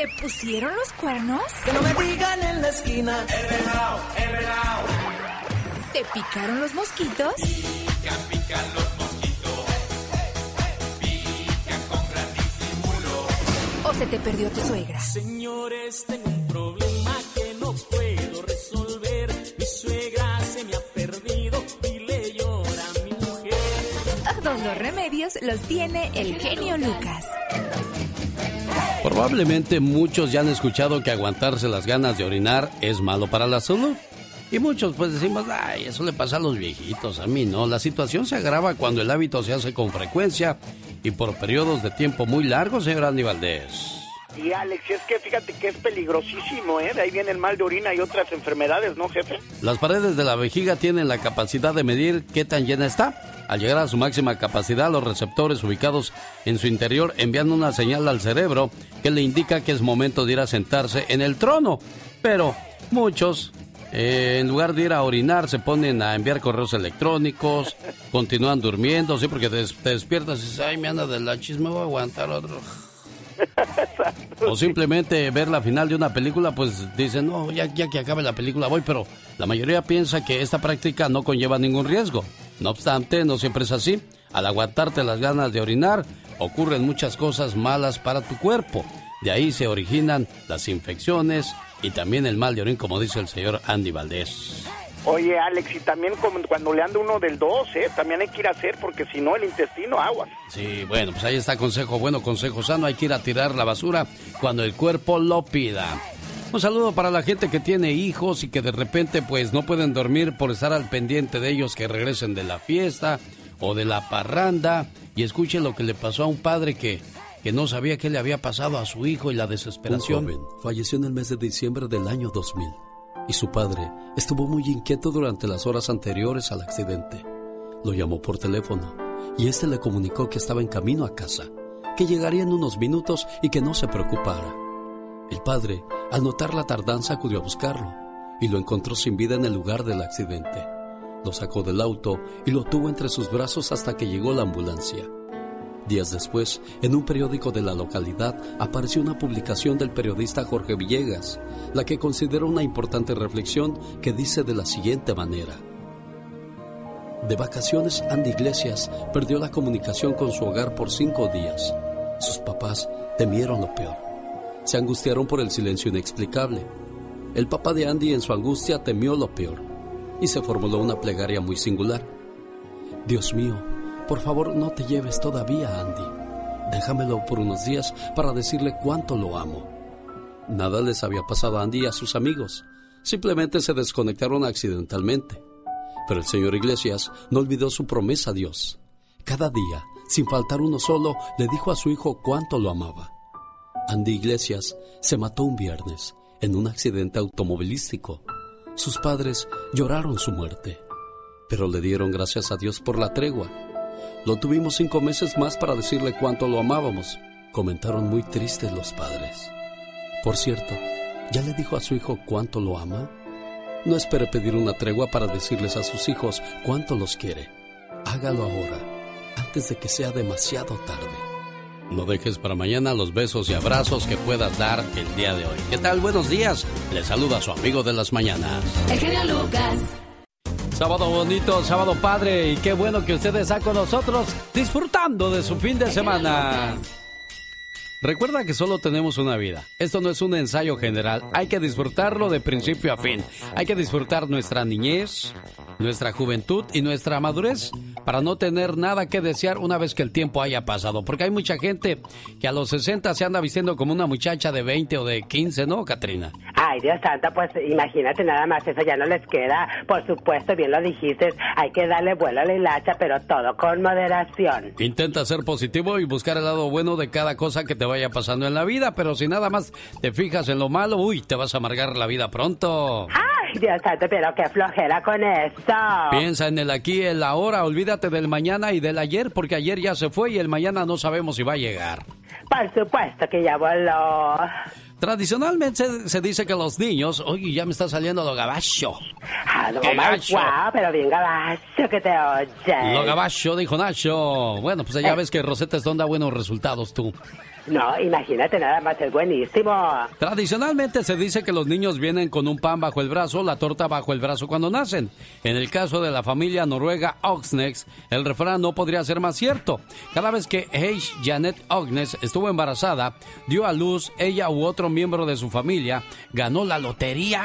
¿Te pusieron los cuernos? Que no me digan en la esquina. Enredao, enredao. ¿Te picaron los mosquitos? Pican, pican los mosquitos. Pican con gran disimulo. ¿O se te perdió tu suegra? Señores, tengo un problema que no puedo resolver. Mi suegra se me ha perdido y le llora a mi mujer. Todos los remedios los tiene el genio Lucas. Probablemente muchos ya han escuchado que aguantarse las ganas de orinar es malo para la salud. Y muchos pues decimos, ay, eso le pasa a los viejitos, a mí no. La situación se agrava cuando el hábito se hace con frecuencia y por periodos de tiempo muy largos, señor Andy Valdés. Y Alex, es que fíjate que es peligrosísimo, ¿eh? De ahí viene el mal de orina y otras enfermedades, ¿no, jefe? Las paredes de la vejiga tienen la capacidad de medir qué tan llena está. Al llegar a su máxima capacidad, los receptores ubicados en su interior envían una señal al cerebro que le indica que es momento de ir a sentarse en el trono. Pero muchos, eh, en lugar de ir a orinar, se ponen a enviar correos electrónicos, continúan durmiendo, sí, porque te, despiertas y dices, ay, me anda de la chisme, voy a aguantar otro. O simplemente ver la final de una película, pues dicen, no, ya, ya que acabe la película voy, pero la mayoría piensa que esta práctica no conlleva ningún riesgo. No obstante, no siempre es así. Al aguantarte las ganas de orinar, ocurren muchas cosas malas para tu cuerpo. De ahí se originan las infecciones y también el mal de orín, como dice el señor Andy Valdés. Oye, Alex, y también cuando le anda uno del 2, ¿eh? También hay que ir a hacer, porque si no, el intestino agua. Sí, bueno, pues ahí está consejo bueno, consejo sano. Hay que ir a tirar la basura cuando el cuerpo lo pida. Un saludo para la gente que tiene hijos y que de repente pues no pueden dormir por estar al pendiente de ellos que regresen de la fiesta o de la parranda y escuchen lo que le pasó a un padre que, que no sabía qué le había pasado a su hijo y la desesperación. Un joven falleció en el mes de diciembre del año 2000 y su padre estuvo muy inquieto durante las horas anteriores al accidente. Lo llamó por teléfono y este le comunicó que estaba en camino a casa, que llegaría en unos minutos y que no se preocupara. El padre, al notar la tardanza, acudió a buscarlo y lo encontró sin vida en el lugar del accidente. Lo sacó del auto y lo tuvo entre sus brazos hasta que llegó la ambulancia. Días después, en un periódico de la localidad apareció una publicación del periodista Jorge Villegas, la que considera una importante reflexión que dice de la siguiente manera. De vacaciones, Andy Iglesias perdió la comunicación con su hogar por cinco días. Sus papás temieron lo peor. Se angustiaron por el silencio inexplicable. El papá de Andy en su angustia temió lo peor y se formuló una plegaria muy singular. Dios mío, por favor no te lleves todavía, Andy. Déjamelo por unos días para decirle cuánto lo amo. Nada les había pasado a Andy y a sus amigos. Simplemente se desconectaron accidentalmente. Pero el señor Iglesias no olvidó su promesa a Dios. Cada día, sin faltar uno solo, le dijo a su hijo cuánto lo amaba. Andy Iglesias se mató un viernes en un accidente automovilístico. Sus padres lloraron su muerte, pero le dieron gracias a Dios por la tregua. Lo tuvimos cinco meses más para decirle cuánto lo amábamos, comentaron muy tristes los padres. Por cierto, ¿ya le dijo a su hijo cuánto lo ama? No espere pedir una tregua para decirles a sus hijos cuánto los quiere. Hágalo ahora, antes de que sea demasiado tarde. No dejes para mañana los besos y abrazos que puedas dar el día de hoy. ¿Qué tal? Buenos días. Le saluda su amigo de las mañanas. El genio Lucas. Sábado bonito, sábado padre y qué bueno que usted está con nosotros disfrutando de su fin de semana. Recuerda que solo tenemos una vida. Esto no es un ensayo general. Hay que disfrutarlo de principio a fin. Hay que disfrutar nuestra niñez, nuestra juventud y nuestra madurez para no tener nada que desear una vez que el tiempo haya pasado. Porque hay mucha gente que a los 60 se anda vistiendo como una muchacha de 20 o de 15, ¿no, Katrina? Ay, Dios santo, pues imagínate nada más, eso ya no les queda. Por supuesto, bien lo dijiste, hay que darle vuelo a la hilacha, pero todo con moderación. Intenta ser positivo y buscar el lado bueno de cada cosa que te vaya pasando en la vida, pero si nada más te fijas en lo malo, uy, te vas a amargar la vida pronto. Ay, Dios santo, pero qué flojera con esto. Piensa en el aquí, el ahora, olvídate del mañana y del ayer, porque ayer ya se fue y el mañana no sabemos si va a llegar. Por supuesto que ya voló. Tradicionalmente se, se dice que los niños, oye, ya me está saliendo lo gabacho. Ah, no, ¡Qué más gacho! guau, pero bien gabacho que te oye. Lo gabacho, dijo Nacho. Bueno, pues ya Eh. ves que Rosetta Stone da buenos resultados tú. No, imagínate nada más, es buenísimo. Tradicionalmente se dice que los niños vienen con un pan bajo el brazo, la torta bajo el brazo cuando nacen. En el caso de la familia noruega Oxnex, el refrán no podría ser más cierto. Cada vez que H. Janet Oxnes estuvo embarazada, dio a luz ella u otro miembro de su familia, ganó la lotería.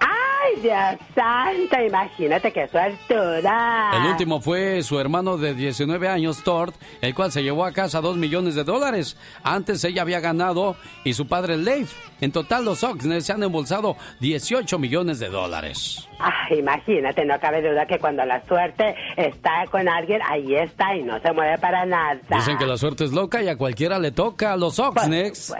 Ay, Dios santo, imagínate qué suertuda. El último fue su hermano de 19 años, Tord, el cual se llevó a casa 2 millones de dólares. Antes ella había ganado y su padre Leif. En total los Oxnes se han embolsado 18 millones de dólares. Ay, imagínate, no cabe duda que cuando la suerte está con alguien, ahí está y no se mueve para nada. Dicen que la suerte es loca y a cualquiera le toca. Los Oxnex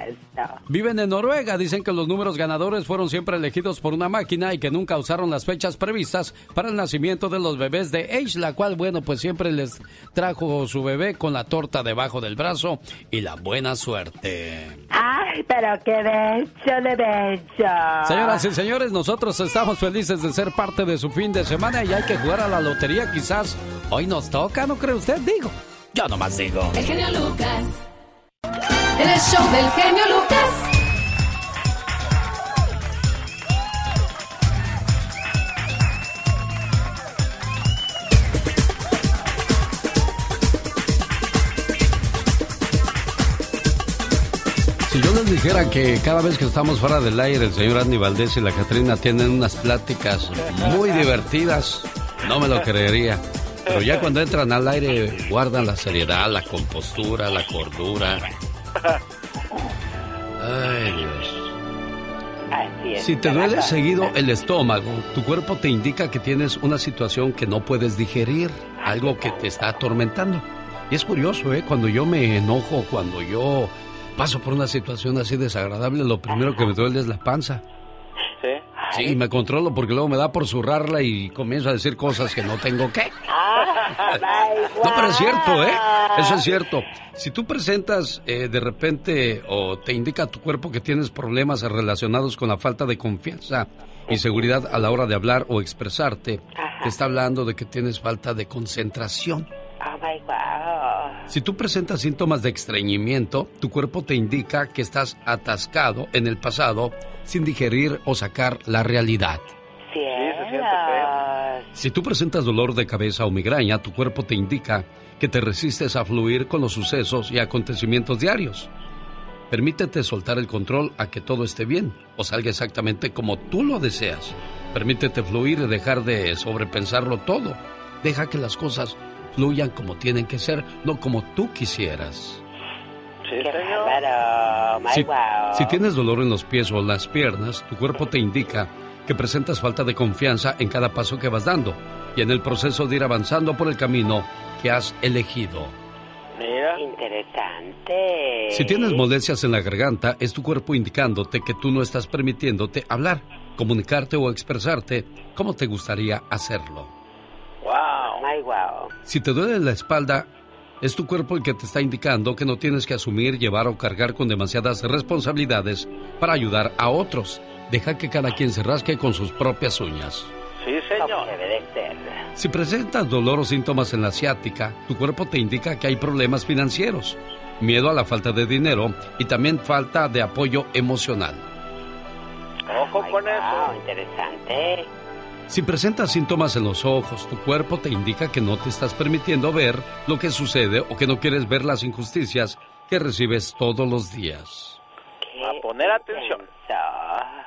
viven en Noruega. Dicen que los números ganadores fueron siempre elegidos por una máquina y que nunca usaron las fechas previstas para el nacimiento de los bebés de Age, la cual, bueno, pues siempre les trajo su bebé con la torta debajo del brazo y la buena suerte. Ay, pero qué bello de bello. Señoras y señores, nosotros estamos felices de ser parte de su fin de semana y hay que jugar a la lotería quizás. Hoy nos toca, ¿no cree usted? Digo, yo nomás digo. El genio Lucas. El show del genio Lucas. Dijera que cada vez que estamos fuera del aire, el señor Andy Valdés y la Catrina tienen unas pláticas muy divertidas, no me lo creería. Pero ya cuando entran al aire, guardan la seriedad, la compostura, la cordura. Ay, Dios. Si te duele seguido el estómago, tu cuerpo te indica que tienes una situación que no puedes digerir, algo que te está atormentando. Y es curioso, ¿eh? Cuando yo me enojo, cuando yo paso por una situación así desagradable, lo primero que me duele es la panza. Sí. Sí, me controlo porque luego me da por zurrarla y comienzo a decir cosas que no tengo que. No, pero es cierto, ¿eh? Eso es cierto. Si tú presentas eh, de repente o te indica a tu cuerpo que tienes problemas relacionados con la falta de confianza y seguridad a la hora de hablar o expresarte, te está hablando de que tienes falta de concentración. Oh my God. Si tú presentas síntomas de estreñimiento, tu cuerpo te indica que estás atascado en el pasado sin digerir o sacar la realidad. Si tú presentas dolor de cabeza o migraña, tu cuerpo te indica que te resistes a fluir con los sucesos y acontecimientos diarios. Permítete soltar el control a que todo esté bien o salga exactamente como tú lo deseas. Permítete fluir y dejar de sobrepensarlo todo. Deja que las cosas fluyan como tienen que ser, no como tú quisieras. Si, si tienes dolor en los pies o en las piernas, tu cuerpo te indica que presentas falta de confianza en cada paso que vas dando y en el proceso de ir avanzando por el camino que has elegido. Mira. Interesante. Si tienes molestias en la garganta, es tu cuerpo indicándote que tú no estás permitiéndote hablar, comunicarte o expresarte como te gustaría hacerlo. Wow. My wow. Si te duele la espalda, es tu cuerpo el que te está indicando que no tienes que asumir, llevar o cargar con demasiadas responsabilidades para ayudar a otros. Deja que cada quien se rasque con sus propias uñas. Sí, señor. Si presentas dolor o síntomas en la ciática, tu cuerpo te indica que hay problemas financieros, miedo a la falta de dinero y también falta de apoyo emocional. Ojo con eso. Interesante. Si presentas síntomas en los ojos, tu cuerpo te indica que no te estás permitiendo ver lo que sucede o que no quieres ver las injusticias que recibes todos los días. A poner atención.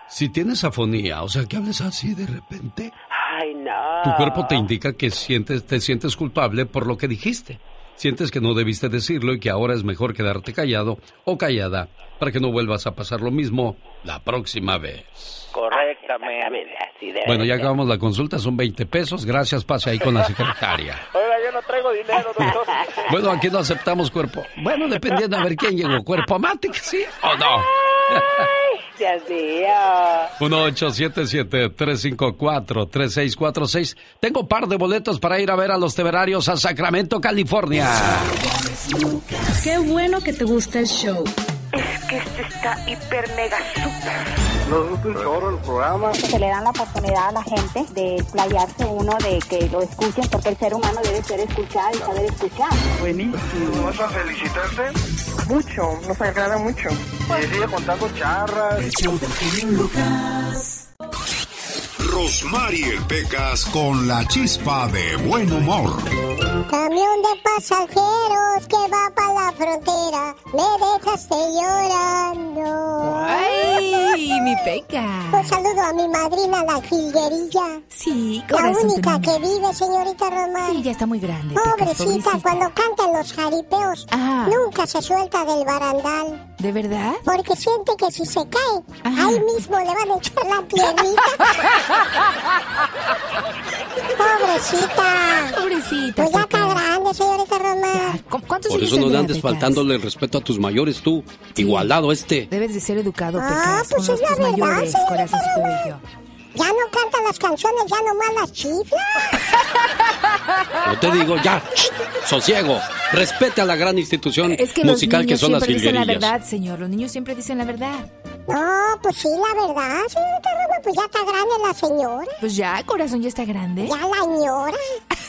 Si tienes afonía, o sea, que hables así de repente, Ay, no. tu cuerpo te indica que sientes, te sientes culpable por lo que dijiste. Sientes que no debiste decirlo y que ahora es mejor quedarte callado o callada para que no vuelvas a pasar lo mismo la próxima vez. Correctamente. Debe Bueno, ya acabamos la consulta, son 20 pesos. Gracias, pase ahí con la secretaria. Oiga, yo no traigo dinero, doctor. Bueno, aquí no aceptamos cuerpo. Bueno, dependiendo a ver quién llegó. ¿Cuerpo Matic, sí o no? Dios mío. 1877-354-3646. Tengo un par de boletos para ir a ver a los temerarios a Sacramento, California. Qué bueno que te gusta el show. Es que este está hiper mega super. Nos gusta un chorro el programa. se le dan la oportunidad a la gente de explayarse uno, de que lo escuchen, porque el ser humano debe ser escuchado y saber escuchar. Buenísimo. ¿Vas a felicitarte? Mucho, nos agrada mucho. Y sigue contando charras. Rosmarie Pecas con la chispa de buen humor. Camión de pasajeros que va para la frontera, me dejaste llorando. ¡Ay, mi peca! Un saludo a mi madrina, la jilguerilla. Sí, La corazón. única tenemos. que vive, señorita Román. Sí, ya está muy grande. Pecas, Pobrecita, cuando cantan los jaripeos, Ah. nunca se suelta del barandal. ¿De verdad? Porque siente que si se cae, Ajá. ahí mismo le van a echar la tierrita. Pobrecita. Pobrecita. Pues ya está grande, señorita. ¿Cu- ¿Cuántos Por eso no le andes faltándole el respeto a tus mayores tú. Igualado este. Debes de ser educado, Ah, Pecas, pues con es los la tus verdad, mayores, señorita corazoncito bello. Ya no canta las canciones, ya nomás las chifla. No te digo, ya, sosiego. Respete a la gran institución Es que musical los que niños son las siempre dicen la verdad, señor. Los niños siempre dicen la verdad. No, pues sí, la verdad, señorita Román, pues ya está grande la señora. Pues ya, corazón, ya está grande. Ya la ñora.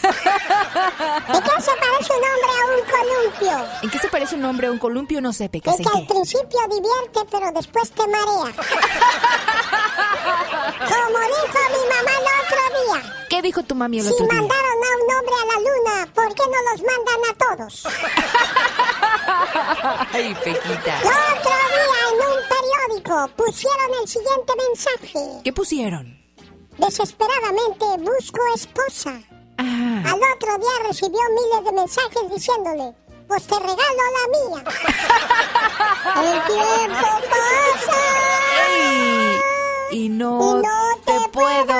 ¿De qué se parece un hombre a un columpio? ¿En qué se parece un hombre a un columpio? No sé, Pecas. Es ¿En que al principio divierte, pero después te marea. Como dijo mi mamá el otro día, ¿Qué dijo tu mami el si otro día? mandaron a un hombre a la luna, ¿por qué no los mandan a todos? Ay, Pequita. El otro día en un periódico pusieron el siguiente mensaje. ¿Qué pusieron? Desesperadamente busco esposa. Ah, Al otro día recibió miles de mensajes diciéndole, pues te regalo la mía. El tiempo pasa. ay, y no, Y puedo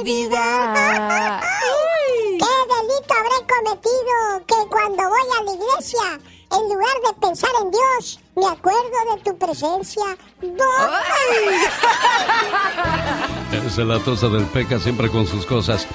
olvidar. Ay. ¿Qué delito habré cometido que cuando voy a la iglesia, en lugar de pensar en Dios, me acuerdo de tu presencia? Es la tosa del Peca siempre con sus cosas.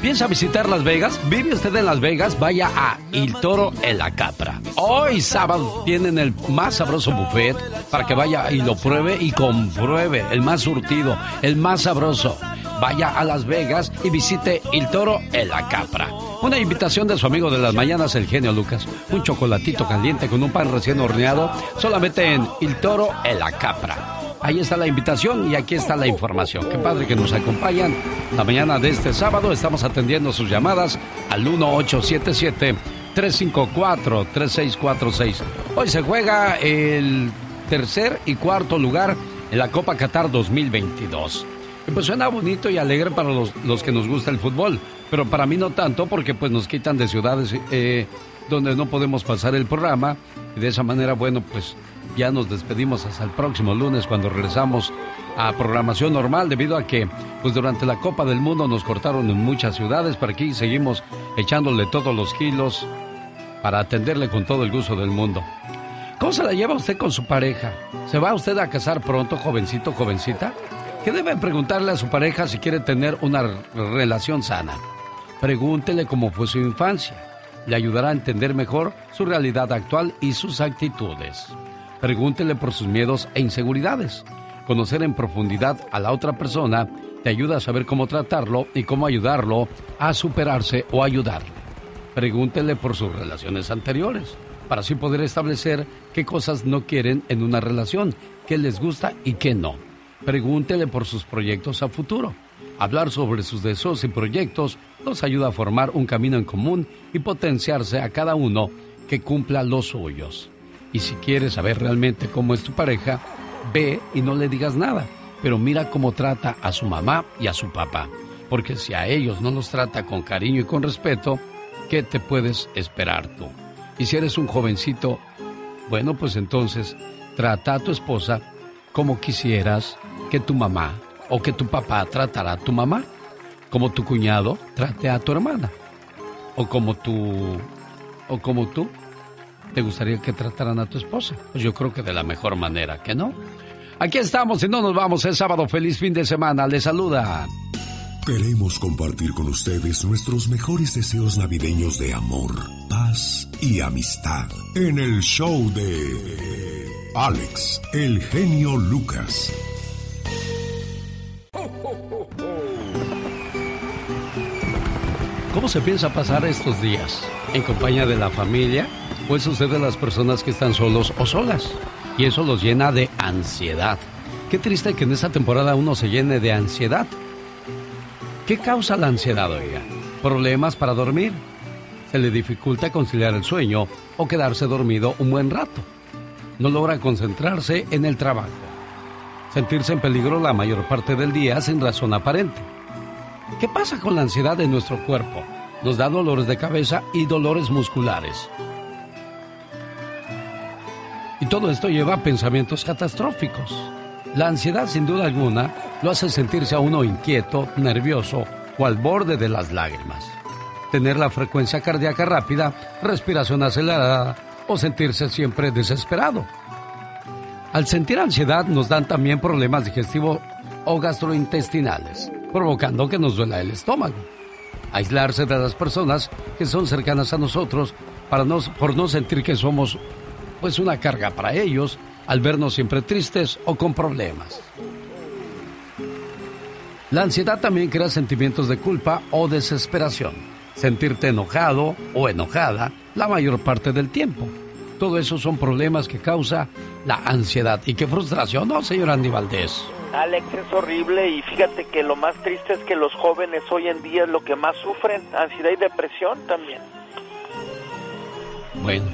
¿Piensa visitar Las Vegas? ¿Vive usted en Las Vegas? Vaya a Il Toro en la Capra. Hoy sábado tienen el más sabroso buffet para que vaya y lo pruebe y compruebe. El más surtido, el más sabroso. Vaya a Las Vegas y visite Il Toro en la Capra. Una invitación de su amigo de las mañanas, el genio Lucas. Un chocolatito caliente con un pan recién horneado solamente en Il Toro en la Capra. Ahí está la invitación y aquí está la información. Qué padre que nos acompañan. La mañana de este sábado estamos atendiendo sus llamadas al 1877-354-3646. Hoy se juega el tercer y cuarto lugar en la Copa Qatar 2022. Y pues suena bonito y alegre para los, los que nos gusta el fútbol, pero para mí no tanto porque pues nos quitan de ciudades eh, donde no podemos pasar el programa y de esa manera, bueno, pues ya nos despedimos hasta el próximo lunes cuando regresamos a programación normal debido a que pues durante la Copa del Mundo nos cortaron en muchas ciudades, pero aquí seguimos echándole todos los kilos para atenderle con todo el gusto del mundo. ¿Cómo se la lleva usted con su pareja? ¿Se va usted a casar pronto, jovencito, jovencita? ¿Qué debe preguntarle a su pareja si quiere tener una relación sana? Pregúntele cómo fue su infancia. Le ayudará a entender mejor su realidad actual y sus actitudes. Pregúntele por sus miedos e inseguridades. Conocer en profundidad a la otra persona te ayuda a saber cómo tratarlo y cómo ayudarlo a superarse o ayudarle. Pregúntele por sus relaciones anteriores, para así poder establecer qué cosas no quieren en una relación, qué les gusta y qué no. Pregúntele por sus proyectos a futuro. Hablar sobre sus deseos y proyectos nos ayuda a formar un camino en común y potenciarse a cada uno que cumpla los suyos. Y si quieres saber realmente cómo es tu pareja, ve y no le digas nada. Pero mira cómo trata a su mamá y a su papá. Porque si a ellos no los trata con cariño y con respeto, ¿qué te puedes esperar tú? Y si eres un jovencito, bueno, pues entonces trata a tu esposa como quisieras que tu mamá o que tu papá tratara a tu mamá, como tu cuñado trate a tu hermana, o como tu o como tú te gustaría que trataran a tu esposa. Pues yo creo que de la mejor manera, ¿que no? Aquí estamos y no nos vamos. Es sábado. Feliz fin de semana. Les saluda. Queremos compartir con ustedes nuestros mejores deseos navideños de amor, paz y amistad en el show de Alex, el genio Lucas. ¿Cómo se piensa pasar estos días? ¿En compañía de la familia? ¿O es usted de las personas que están solos o solas? Y eso los llena de ansiedad. Qué triste que en esta temporada uno se llene de ansiedad. ¿Qué causa la ansiedad, oiga? ¿Problemas para dormir? ¿Se le dificulta conciliar el sueño o quedarse dormido un buen rato? ¿No logra concentrarse en el trabajo? ¿Sentirse en peligro la mayor parte del día sin razón aparente? ¿Qué pasa con la ansiedad en nuestro cuerpo? Nos da dolores de cabeza y dolores musculares. Todo esto lleva a pensamientos catastróficos. La ansiedad, sin duda alguna, lo hace sentirse a uno inquieto, nervioso o al borde de las lágrimas. Tener la frecuencia cardíaca rápida, respiración acelerada o sentirse siempre desesperado. Al sentir ansiedad nos dan también problemas digestivos o gastrointestinales, provocando que nos duela el estómago. Aislarse de las personas que son cercanas a nosotros para no, por no sentir que somos pues una carga para ellos al vernos siempre tristes o con problemas. La ansiedad también crea sentimientos de culpa o desesperación. Sentirte enojado o enojada la mayor parte del tiempo. Todo eso son problemas que causa la ansiedad. Y qué frustración, ¿no, señor Andy Valdés? Alex, es horrible y fíjate que lo más triste es que los jóvenes hoy en día es lo que más sufren, ansiedad y depresión también. Bueno,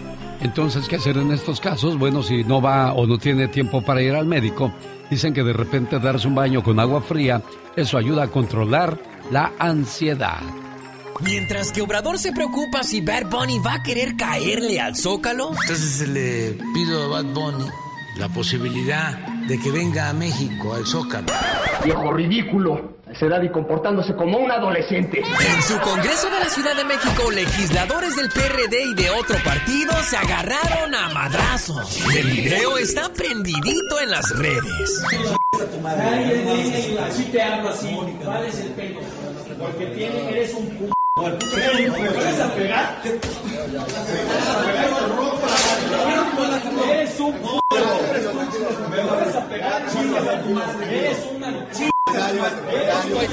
entonces, ¿qué hacer en estos casos? Bueno, si no va o no tiene tiempo para ir al médico, dicen que de repente darse un baño con agua fría, eso ayuda a controlar la ansiedad. Mientras que Obrador se preocupa si Bad Bunny va a querer caerle al Zócalo. Entonces le pido a Bad Bunny la posibilidad de que venga a México al Zócalo. Viejo ridículo, a esa edad y comportándose como un adolescente. En su Congreso de la Ciudad de México, legisladores del PRD y de otro partido se agarraron a madrazos. El video está prendidito en las redes. Así te hablo así, ¿cuál es el pelo? Porque tiene, eres un p... ¿Me vas a pegar? ¿Me vas a pegar? Eres un p... ¿Me vas a pegar? Eres una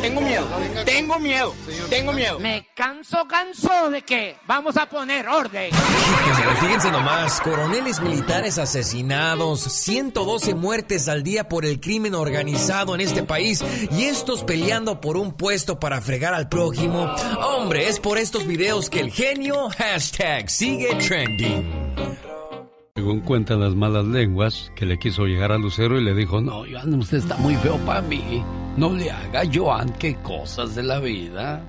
tengo miedo, tengo miedo, tengo miedo. Me canso, canso de que vamos a poner orden. Fíjense nomás, coroneles militares asesinados, 112 muertes al día por el crimen organizado en este país y estos peleando por un puesto para fregar al prójimo. Hombre, es por estos videos que el genio hashtag sigue trending. Según cuentan las malas lenguas, que le quiso llegar a Lucero y le dijo, no, Joan, usted está muy feo para mí. No le haga, Joan, qué cosas de la vida.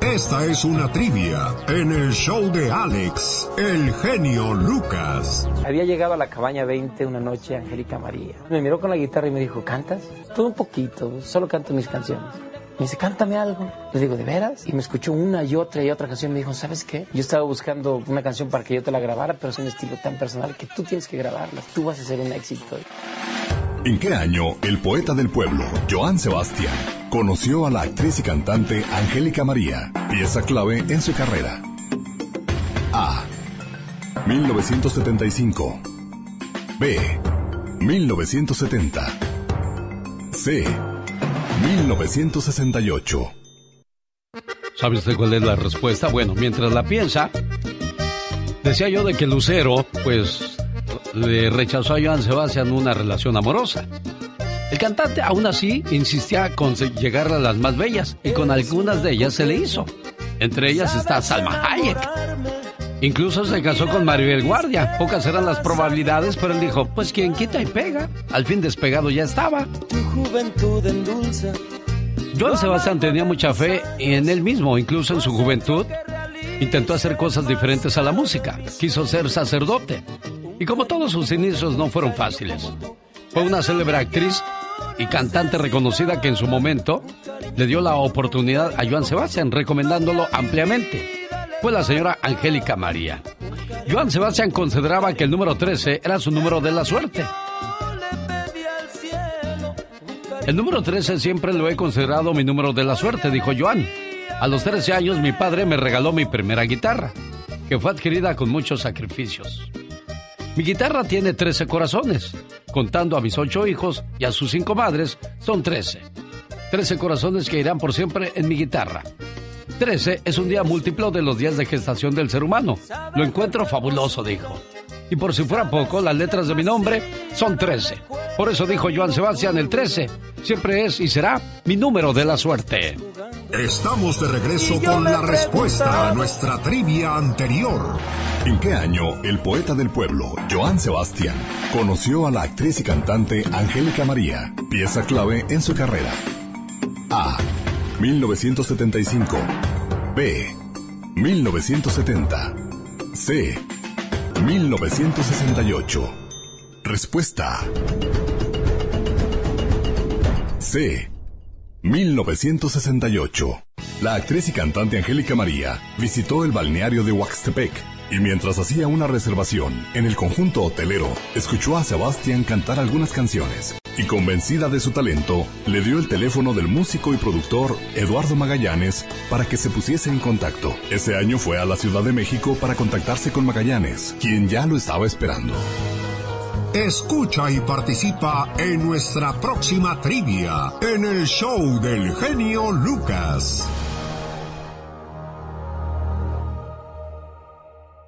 Esta es una trivia en el show de Alex, el genio Lucas. Había llegado a la cabaña 20 una noche Angélica María. Me miró con la guitarra y me dijo, ¿cantas? Todo un poquito, solo canto mis canciones. Me dice, cántame algo. Le digo, ¿de veras? Y me escuchó una y otra y otra canción. Me dijo, ¿sabes qué? Yo estaba buscando una canción para que yo te la grabara, pero es un estilo tan personal que tú tienes que grabarla. Tú vas a ser un éxito. ¿En qué año el poeta del pueblo, Joan Sebastián, conoció a la actriz y cantante Angélica María, pieza clave en su carrera? A. 1975. B. 1970. C. 1968. ¿Sabe usted cuál es la respuesta? Bueno, mientras la piensa, decía yo de que Lucero, pues, le rechazó a Joan Sebastián una relación amorosa. El cantante aún así insistía con llegar a las más bellas y con algunas de ellas se le hizo. Entre ellas está Salma Hayek. Incluso se casó con Maribel Guardia. Pocas eran las probabilidades, pero él dijo, pues quien quita y pega. Al fin despegado ya estaba. Tu juventud endulza. Joan Sebastián tenía mucha fe en él mismo, incluso en su juventud. Intentó hacer cosas diferentes a la música. Quiso ser sacerdote. Y como todos sus inicios no fueron fáciles. Fue una célebre actriz y cantante reconocida que en su momento le dio la oportunidad a Joan Sebastián, recomendándolo ampliamente fue la señora Angélica María. Joan Sebastián consideraba que el número 13 era su número de la suerte. El número 13 siempre lo he considerado mi número de la suerte, dijo Joan. A los 13 años mi padre me regaló mi primera guitarra, que fue adquirida con muchos sacrificios. Mi guitarra tiene 13 corazones. Contando a mis 8 hijos y a sus 5 madres, son 13. 13 corazones que irán por siempre en mi guitarra. 13 es un día múltiplo de los días de gestación del ser humano. Lo encuentro fabuloso, dijo. Y por si fuera poco, las letras de mi nombre son 13. Por eso dijo Joan Sebastián, el 13 siempre es y será mi número de la suerte. Estamos de regreso con la respuesta a nuestra trivia anterior. ¿En qué año el poeta del pueblo, Joan Sebastián, conoció a la actriz y cantante Angélica María, pieza clave en su carrera? A. 1975. B. 1970. C. 1968. Respuesta. C. 1968. La actriz y cantante Angélica María visitó el balneario de Huaxtepec y mientras hacía una reservación en el conjunto hotelero, escuchó a Sebastián cantar algunas canciones y convencida de su talento, le dio el teléfono del músico y productor Eduardo Magallanes para que se pusiese en contacto. Ese año fue a la Ciudad de México para contactarse con Magallanes, quien ya lo estaba esperando. Escucha y participa en nuestra próxima trivia en el show del genio Lucas.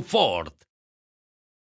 Ford.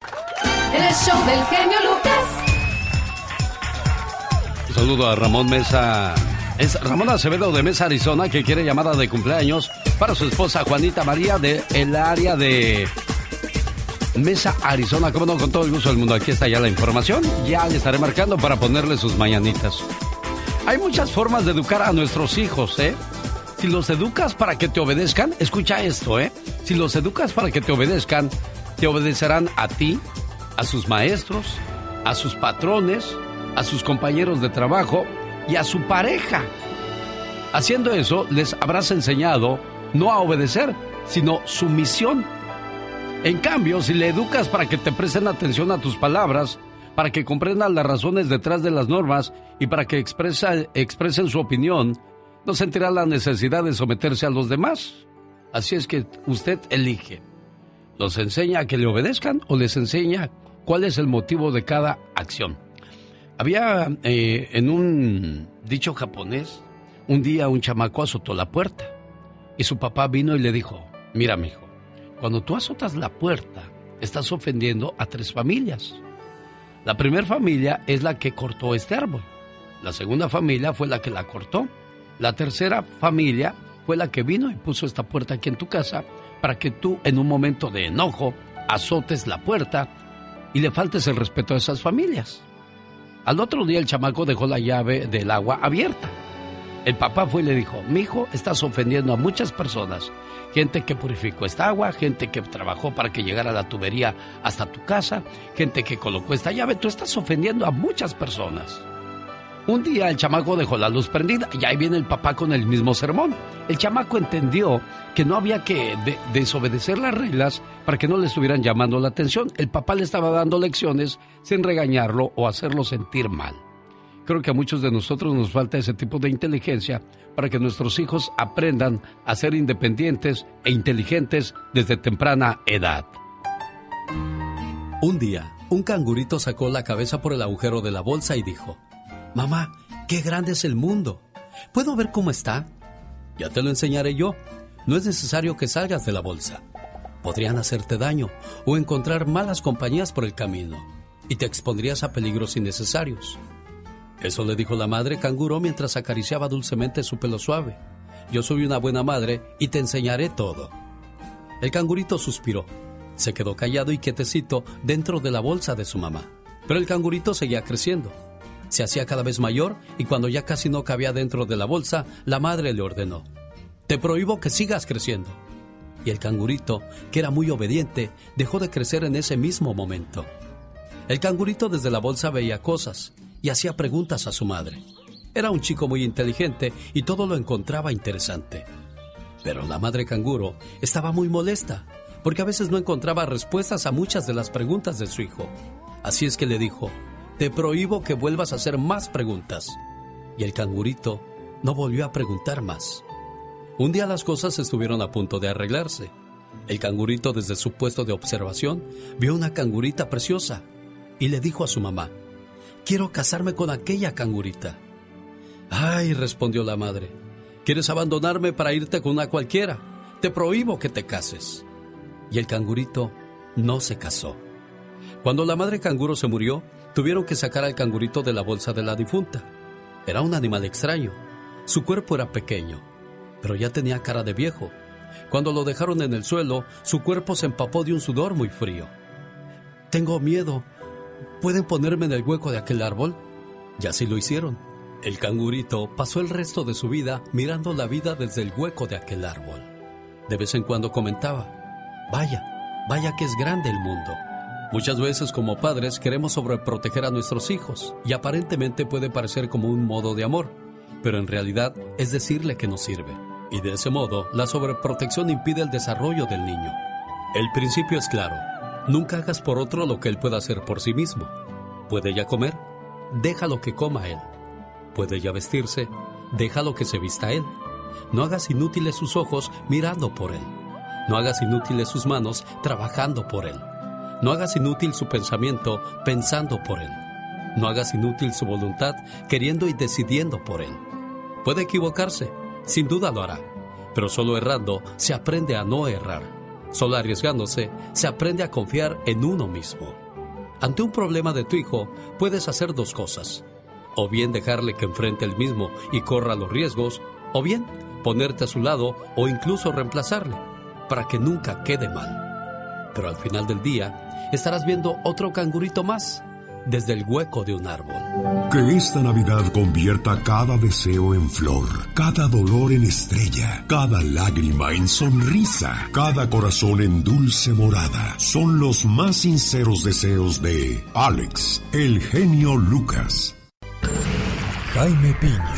El show del genio Lucas. Un saludo a Ramón Mesa. Es Ramón Acevedo de Mesa, Arizona, que quiere llamada de cumpleaños para su esposa Juanita María de el área de Mesa, Arizona. Como no, con todo el gusto del mundo. Aquí está ya la información. Ya le estaré marcando para ponerle sus mañanitas. Hay muchas formas de educar a nuestros hijos, ¿eh? Si los educas para que te obedezcan, escucha esto, ¿eh? Si los educas para que te obedezcan, te obedecerán a ti, a sus maestros, a sus patrones, a sus compañeros de trabajo y a su pareja. Haciendo eso, les habrás enseñado no a obedecer, sino sumisión. En cambio, si le educas para que te presten atención a tus palabras, para que comprendan las razones detrás de las normas y para que expresen su opinión, no sentirá la necesidad de someterse a los demás. Así es que usted elige. ¿Los enseña a que le obedezcan o les enseña cuál es el motivo de cada acción? Había eh, en un dicho japonés, un día un chamaco azotó la puerta y su papá vino y le dijo, mira mijo, cuando tú azotas la puerta, estás ofendiendo a tres familias. La primera familia es la que cortó este árbol. La segunda familia fue la que la cortó. La tercera familia fue la que vino y puso esta puerta aquí en tu casa para que tú en un momento de enojo azotes la puerta y le faltes el respeto a esas familias. Al otro día el chamaco dejó la llave del agua abierta. El papá fue y le dijo, mi hijo, estás ofendiendo a muchas personas. Gente que purificó esta agua, gente que trabajó para que llegara la tubería hasta tu casa, gente que colocó esta llave. Tú estás ofendiendo a muchas personas. Un día el chamaco dejó la luz prendida y ahí viene el papá con el mismo sermón. El chamaco entendió que no había que desobedecer las reglas para que no le estuvieran llamando la atención. El papá le estaba dando lecciones sin regañarlo o hacerlo sentir mal. Creo que a muchos de nosotros nos falta ese tipo de inteligencia para que nuestros hijos aprendan a ser independientes e inteligentes desde temprana edad. Un día, un cangurito sacó la cabeza por el agujero de la bolsa y dijo, Mamá, qué grande es el mundo. ¿Puedo ver cómo está? Ya te lo enseñaré yo. No es necesario que salgas de la bolsa. Podrían hacerte daño o encontrar malas compañías por el camino y te expondrías a peligros innecesarios. Eso le dijo la madre canguro mientras acariciaba dulcemente su pelo suave. Yo soy una buena madre y te enseñaré todo. El cangurito suspiró. Se quedó callado y quietecito dentro de la bolsa de su mamá. Pero el cangurito seguía creciendo se hacía cada vez mayor y cuando ya casi no cabía dentro de la bolsa, la madre le ordenó, Te prohíbo que sigas creciendo. Y el cangurito, que era muy obediente, dejó de crecer en ese mismo momento. El cangurito desde la bolsa veía cosas y hacía preguntas a su madre. Era un chico muy inteligente y todo lo encontraba interesante. Pero la madre canguro estaba muy molesta porque a veces no encontraba respuestas a muchas de las preguntas de su hijo. Así es que le dijo, te prohíbo que vuelvas a hacer más preguntas. Y el cangurito no volvió a preguntar más. Un día las cosas estuvieron a punto de arreglarse. El cangurito desde su puesto de observación vio una cangurita preciosa y le dijo a su mamá, quiero casarme con aquella cangurita. Ay, respondió la madre, ¿quieres abandonarme para irte con una cualquiera? Te prohíbo que te cases. Y el cangurito no se casó. Cuando la madre canguro se murió, Tuvieron que sacar al cangurito de la bolsa de la difunta. Era un animal extraño. Su cuerpo era pequeño, pero ya tenía cara de viejo. Cuando lo dejaron en el suelo, su cuerpo se empapó de un sudor muy frío. Tengo miedo. ¿Pueden ponerme en el hueco de aquel árbol? Y así lo hicieron. El cangurito pasó el resto de su vida mirando la vida desde el hueco de aquel árbol. De vez en cuando comentaba, vaya, vaya que es grande el mundo. Muchas veces como padres queremos sobreproteger a nuestros hijos y aparentemente puede parecer como un modo de amor, pero en realidad es decirle que no sirve. Y de ese modo, la sobreprotección impide el desarrollo del niño. El principio es claro, nunca hagas por otro lo que él pueda hacer por sí mismo. ¿Puede ya comer? Déjalo que coma él. ¿Puede ya vestirse? Déjalo que se vista él. No hagas inútiles sus ojos mirando por él. No hagas inútiles sus manos trabajando por él. No hagas inútil su pensamiento pensando por él. No hagas inútil su voluntad queriendo y decidiendo por él. Puede equivocarse, sin duda lo hará, pero solo errando se aprende a no errar. Solo arriesgándose se aprende a confiar en uno mismo. Ante un problema de tu hijo, puedes hacer dos cosas. O bien dejarle que enfrente el mismo y corra los riesgos, o bien ponerte a su lado o incluso reemplazarle, para que nunca quede mal. Pero al final del día, estarás viendo otro cangurito más desde el hueco de un árbol. Que esta Navidad convierta cada deseo en flor, cada dolor en estrella, cada lágrima en sonrisa, cada corazón en dulce morada. Son los más sinceros deseos de Alex, el genio Lucas. Jaime Piña,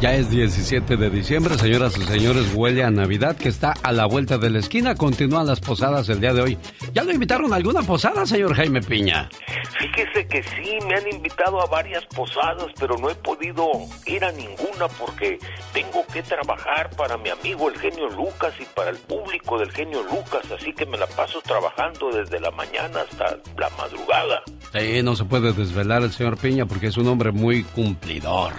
Ya es 17 de diciembre, señoras y señores, huele a Navidad que está a la vuelta de la esquina. Continúan las posadas el día de hoy. ¿Ya lo invitaron a alguna posada, señor Jaime Piña? Fíjese que sí, me han invitado a varias posadas, pero no he podido ir a ninguna porque tengo que trabajar para mi amigo el genio Lucas y para el público del genio Lucas, así que me la paso trabajando desde la mañana hasta la madrugada. Sí, no se puede desvelar el señor Piña porque es un hombre muy cumplidor.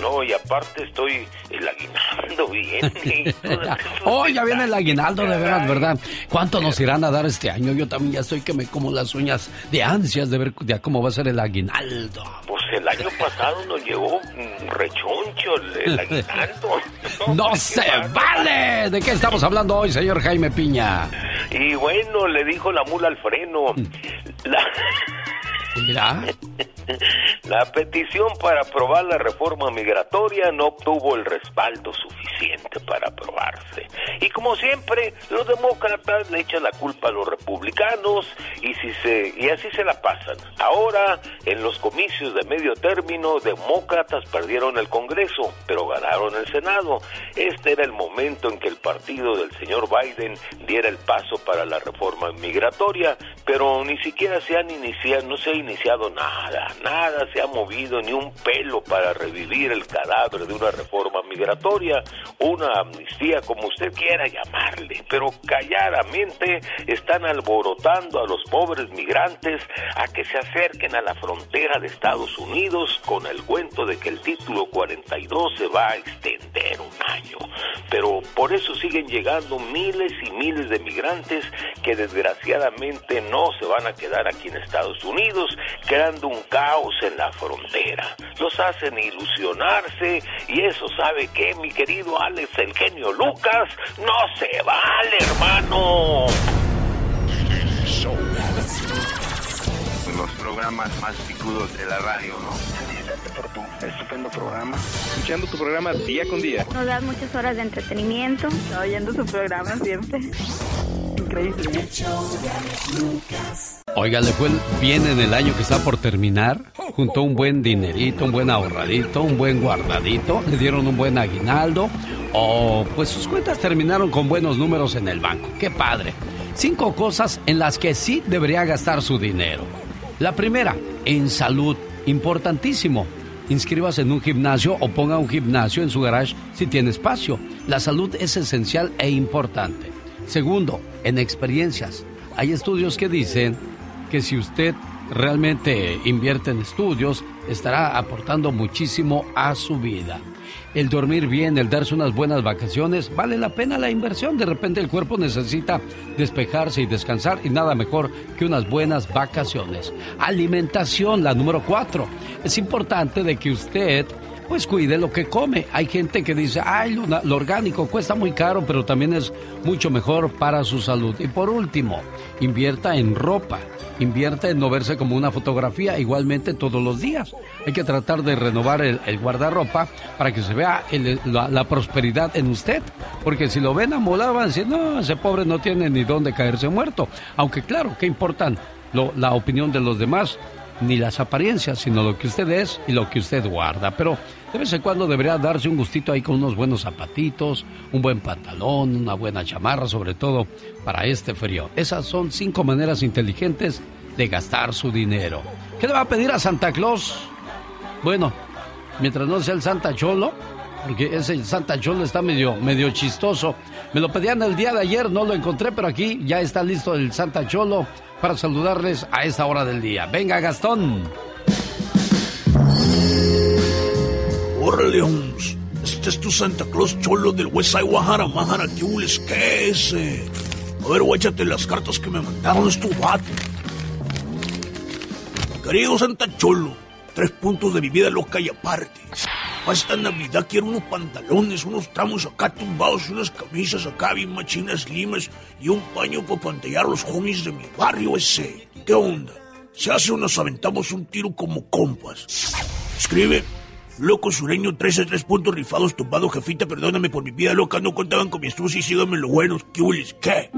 No, y aparte estoy el aguinaldo bien. oh, ya viene el aguinaldo de veras, ¿verdad? ¿Cuánto nos irán a dar este año? Yo también ya estoy que me como las uñas de ansias de ver ya cómo va a ser el aguinaldo. Pues el año pasado nos llevó un rechoncho el, aguinaldo. ¡No se vale! ¿De qué estamos hablando hoy, señor Jaime Piña? Y bueno, le dijo la mula al freno. La... Mira. La petición para aprobar la reforma migratoria no obtuvo el respaldo suficiente para aprobarse. Y como siempre, los demócratas le echan la culpa a los republicanos y, si se, y así se la pasan. Ahora, en los comicios de medio término, demócratas perdieron el Congreso, pero ganaron el Senado. Este era el momento en que el partido del señor Biden diera el paso para la reforma migratoria, pero ni siquiera se han iniciado, no se ha iniciado nada, nada se ha movido ni un pelo para revivir el cadáver de una reforma migratoria, una amnistía, como usted quiera llamarle, pero calladamente están alborotando a los pobres migrantes a que se acerquen a la frontera de Estados Unidos con el cuento de que el título 42 se va a extender un año. Pero por eso siguen llegando miles y miles de migrantes que desgraciadamente no se van a quedar aquí en Estados Unidos, creando un caos en la frontera. Los hacen ilusionarse y eso sabe que mi querido Alex el genio Lucas no se vale, hermano. Los programas más picudos de la radio, ¿no? Tu estupendo programa. Escuchando tu programa día con día. Nos das muchas horas de entretenimiento. oyendo su programa siempre. Increíble. Oiga, le fue bien en el año que está por terminar. Juntó un buen dinerito, un buen ahorradito, un buen guardadito. Le dieron un buen aguinaldo. O pues sus cuentas terminaron con buenos números en el banco. ¡Qué padre! Cinco cosas en las que sí debería gastar su dinero. La primera, en salud. Importantísimo. Inscríbase en un gimnasio o ponga un gimnasio en su garage si tiene espacio. La salud es esencial e importante. Segundo, en experiencias. Hay estudios que dicen que si usted realmente invierte en estudios, estará aportando muchísimo a su vida. El dormir bien, el darse unas buenas vacaciones, vale la pena la inversión. De repente el cuerpo necesita despejarse y descansar y nada mejor que unas buenas vacaciones. Alimentación, la número cuatro. Es importante de que usted pues cuide lo que come. Hay gente que dice, ay, lo, lo, orgánico cuesta muy caro, pero también es mucho mejor para su salud. Y por último, invierta en ropa. Invierta en no verse como una fotografía igualmente todos los días. Hay que tratar de renovar el, guardarropa para que se vea la, prosperidad en usted. Porque si lo ven amolado van no, ese pobre no tiene ni dónde caerse muerto. Aunque claro, ¿qué importan la opinión de los demás? Ni las apariencias, sino lo que usted es y lo que usted guarda. Pero de vez en cuando debería darse un gustito ahí con unos buenos zapatitos, un buen pantalón, una buena chamarra, sobre todo para este frío. Esas son cinco maneras inteligentes de gastar su dinero. ¿Qué le va a pedir a Santa Claus? Bueno, mientras no sea el Santa Cholo, porque ese Santa Cholo está medio, medio chistoso. Me lo pedían el día de ayer, no lo encontré, pero aquí ya está listo el Santa Cholo para saludarles a esta hora del día. Venga, Gastón. Órale, Holmes. Este es tu Santa Claus cholo del West Side Guajara, ¿Qué es? Eh? A ver, échate las cartas que me mandaron, es tu vato. Querido Santa Cholo, tres puntos de mi vida loca y aparte. Para esta Navidad quiero unos pantalones, unos tramos acá tumbados, unas camisas acá bien machinas limas y un paño para pantallar los homies de mi barrio ese. ¿Qué onda? Se hace o nos aventamos un tiro como compas. Escribe Loco sureño, 13 tres puntos rifados, tumbado, jefita, perdóname por mi vida loca, no contaban con mi astucia y síganme lo buenos, ¿qué hules? ¿Qué?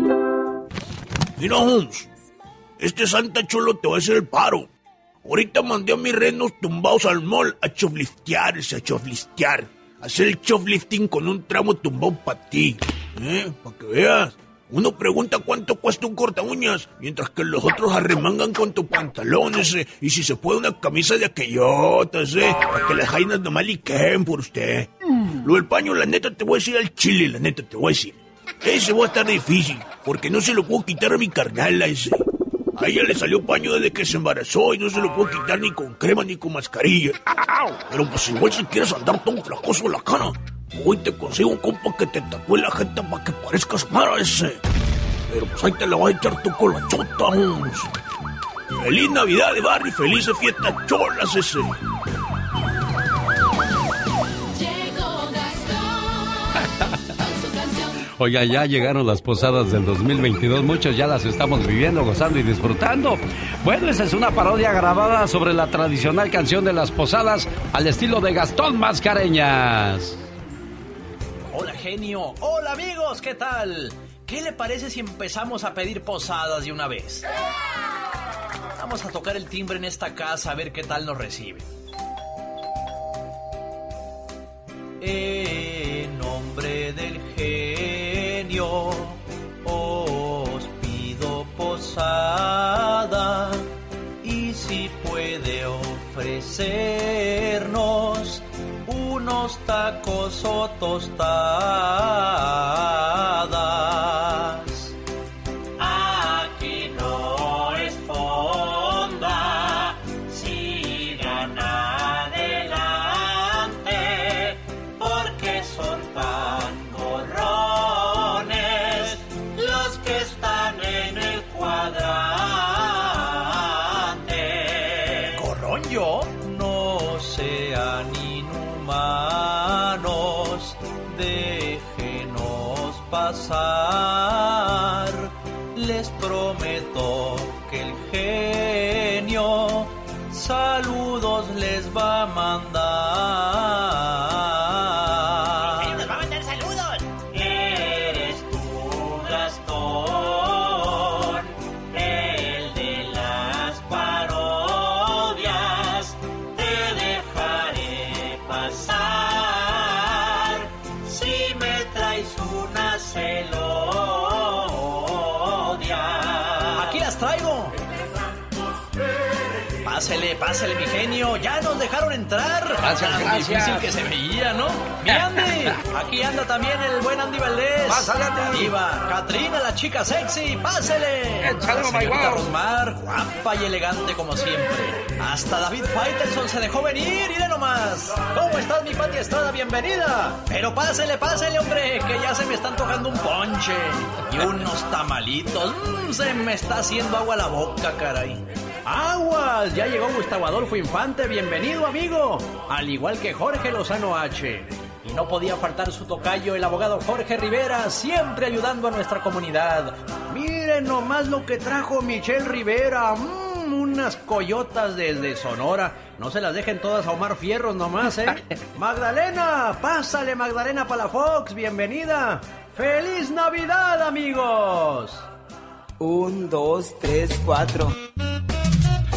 Mira, Holmes, este Santa Cholo te va a hacer el paro. Ahorita mandé a mis renos tumbados al mall a choflistearse, a choflistear. Hacer el choflifting con un tramo tumbado para ti. ¿Eh? Para que veas. Uno pregunta cuánto cuesta un corta uñas, mientras que los otros arremangan con tus pantalones, eh, y si se puede una camisa de aquellotas, eh, para que las jainas nomás liquen por usted. Lo del paño, la neta, te voy a decir al chile, la neta, te voy a decir. Ese va a estar difícil, porque no se lo puedo quitar a mi carnal ese. A ella le salió paño desde que se embarazó y no se lo puedo quitar ni con crema ni con mascarilla. Pero pues igual si quieres andar tan flacoso en la cara, Hoy te consigo un compa que te tatúe la gente para que parezcas para ese. Pero pues ahí te la va a echar tú con la chota, Feliz Navidad de barrio y felices fiestas cholas ese. Oiga, ya llegaron las posadas del 2022, muchos ya las estamos viviendo, gozando y disfrutando. Bueno, esa es una parodia grabada sobre la tradicional canción de las posadas al estilo de Gastón Mascareñas. Hola genio, hola amigos, ¿qué tal? ¿Qué le parece si empezamos a pedir posadas de una vez? Vamos a tocar el timbre en esta casa a ver qué tal nos recibe. En nombre del genio os pido posada y si puede ofrecernos unos tacos o tostadas. Pásele, mi genio. Ya nos dejaron entrar. Gracias, Tan gracias. difícil que se veía, ¿no? Mi Andy. Aquí anda también el buen Andy Valdés. Pásale, Andy. Diva. Katrina, la chica sexy. Pásele. Échale, my. Rosmar, guapa y elegante como siempre. Hasta David Faitelson se dejó venir. Iré nomás. ¿Cómo estás, mi Pati Estrada? Bienvenida. Pero pásele, pásele, hombre, que ya se me están tocando un ponche y unos tamalitos. Mm, se me está haciendo agua la boca, caray. Aguas, ya llegó Gustavo Adolfo Infante, bienvenido amigo, al igual que Jorge Lozano H. Y no podía faltar su tocayo, el abogado Jorge Rivera, siempre ayudando a nuestra comunidad. Miren nomás lo que trajo Michelle Rivera, mm, unas coyotas desde Sonora. No se las dejen todas a Omar Fierros nomás, ¿eh? Magdalena, pásale Magdalena Palafox, bienvenida. ¡Feliz Navidad, amigos! Un, dos, tres, cuatro.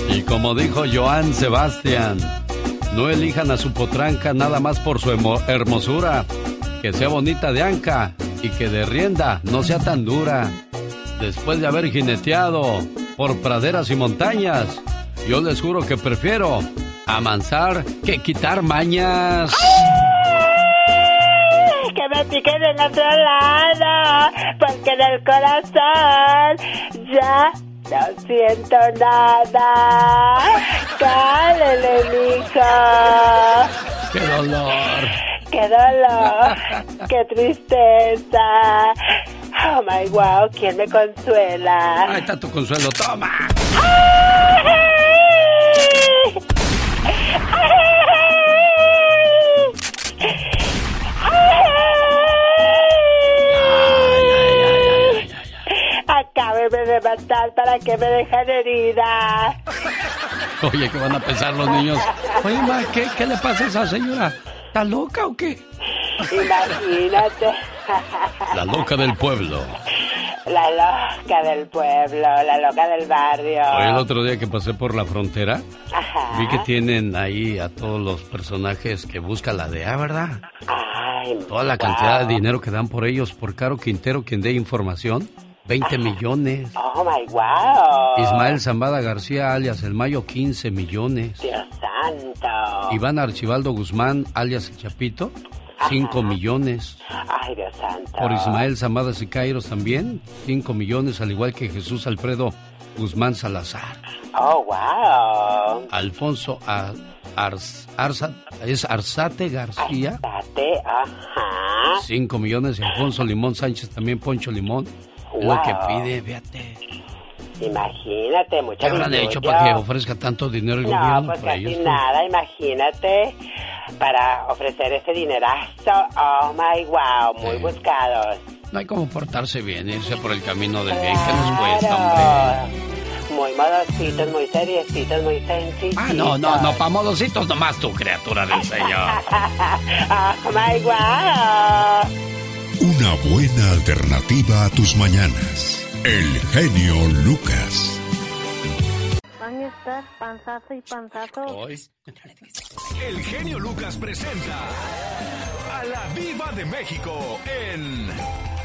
Y como dijo Joan Sebastián, no elijan a su potranca nada más por su hermosura, que sea bonita de anca y que de rienda no sea tan dura. Después de haber jineteado por praderas y montañas, yo les juro que prefiero amansar que quitar mañas. que me piquen en otro lado, porque en el corazón ya no siento nada. Cálele, mijo. ¡Qué dolor! ¡Qué dolor! ¡Qué tristeza! Oh my wow, ¿quién me consuela? Ahí está tu consuelo, toma. Acábeme de matar para que me dejen herida. Oye, ¿qué van a pensar los niños? Oye, ma, ¿qué, qué le pasa a esa señora? ¿Está loca o qué? Imagínate. La loca del pueblo. La loca del pueblo, la loca del barrio. Hoy el otro día que pasé por la frontera, Ajá. vi que tienen ahí a todos los personajes que busca la DEA, ¿verdad? Ay, Toda la cantidad de dinero que dan por ellos, por Caro Quintero, quien dé información, 20 millones. Oh my wow. Ismael Zambada García, alias El Mayo, 15 millones. Dios santo. Iván Archibaldo Guzmán, alias El Chapito, 5 millones. Ay, Dios santo. Por Ismael Zambada Sicairos también, 5 millones, al igual que Jesús Alfredo Guzmán Salazar. Oh, wow. Alfonso Ar- Arza- es Arzate García, Date, ajá. 5 millones. Y Alfonso Limón Sánchez también, Poncho Limón. Es lo que Wow. pide, fíjate. Imagínate, mucho ¿Qué habrán hecho para que ofrezca tanto dinero el No, gobierno pues para casi ellos? pues? nada, imagínate, para ofrecer ese dinerazo. Oh my wow, muy Sí. buscados. No hay como portarse bien, irse por el camino del bien. ¿Qué nos cuesta, hombre? Claro. Muy modositos, muy seriecitos, muy sencillitos. Ah, no, no, no, pa' modositos nomás tú, criatura del Señor. oh my wow. Una buena alternativa a tus mañanas. El genio Lucas. Van a estar panzazo y panzazo. El genio Lucas presenta a la Viva de México en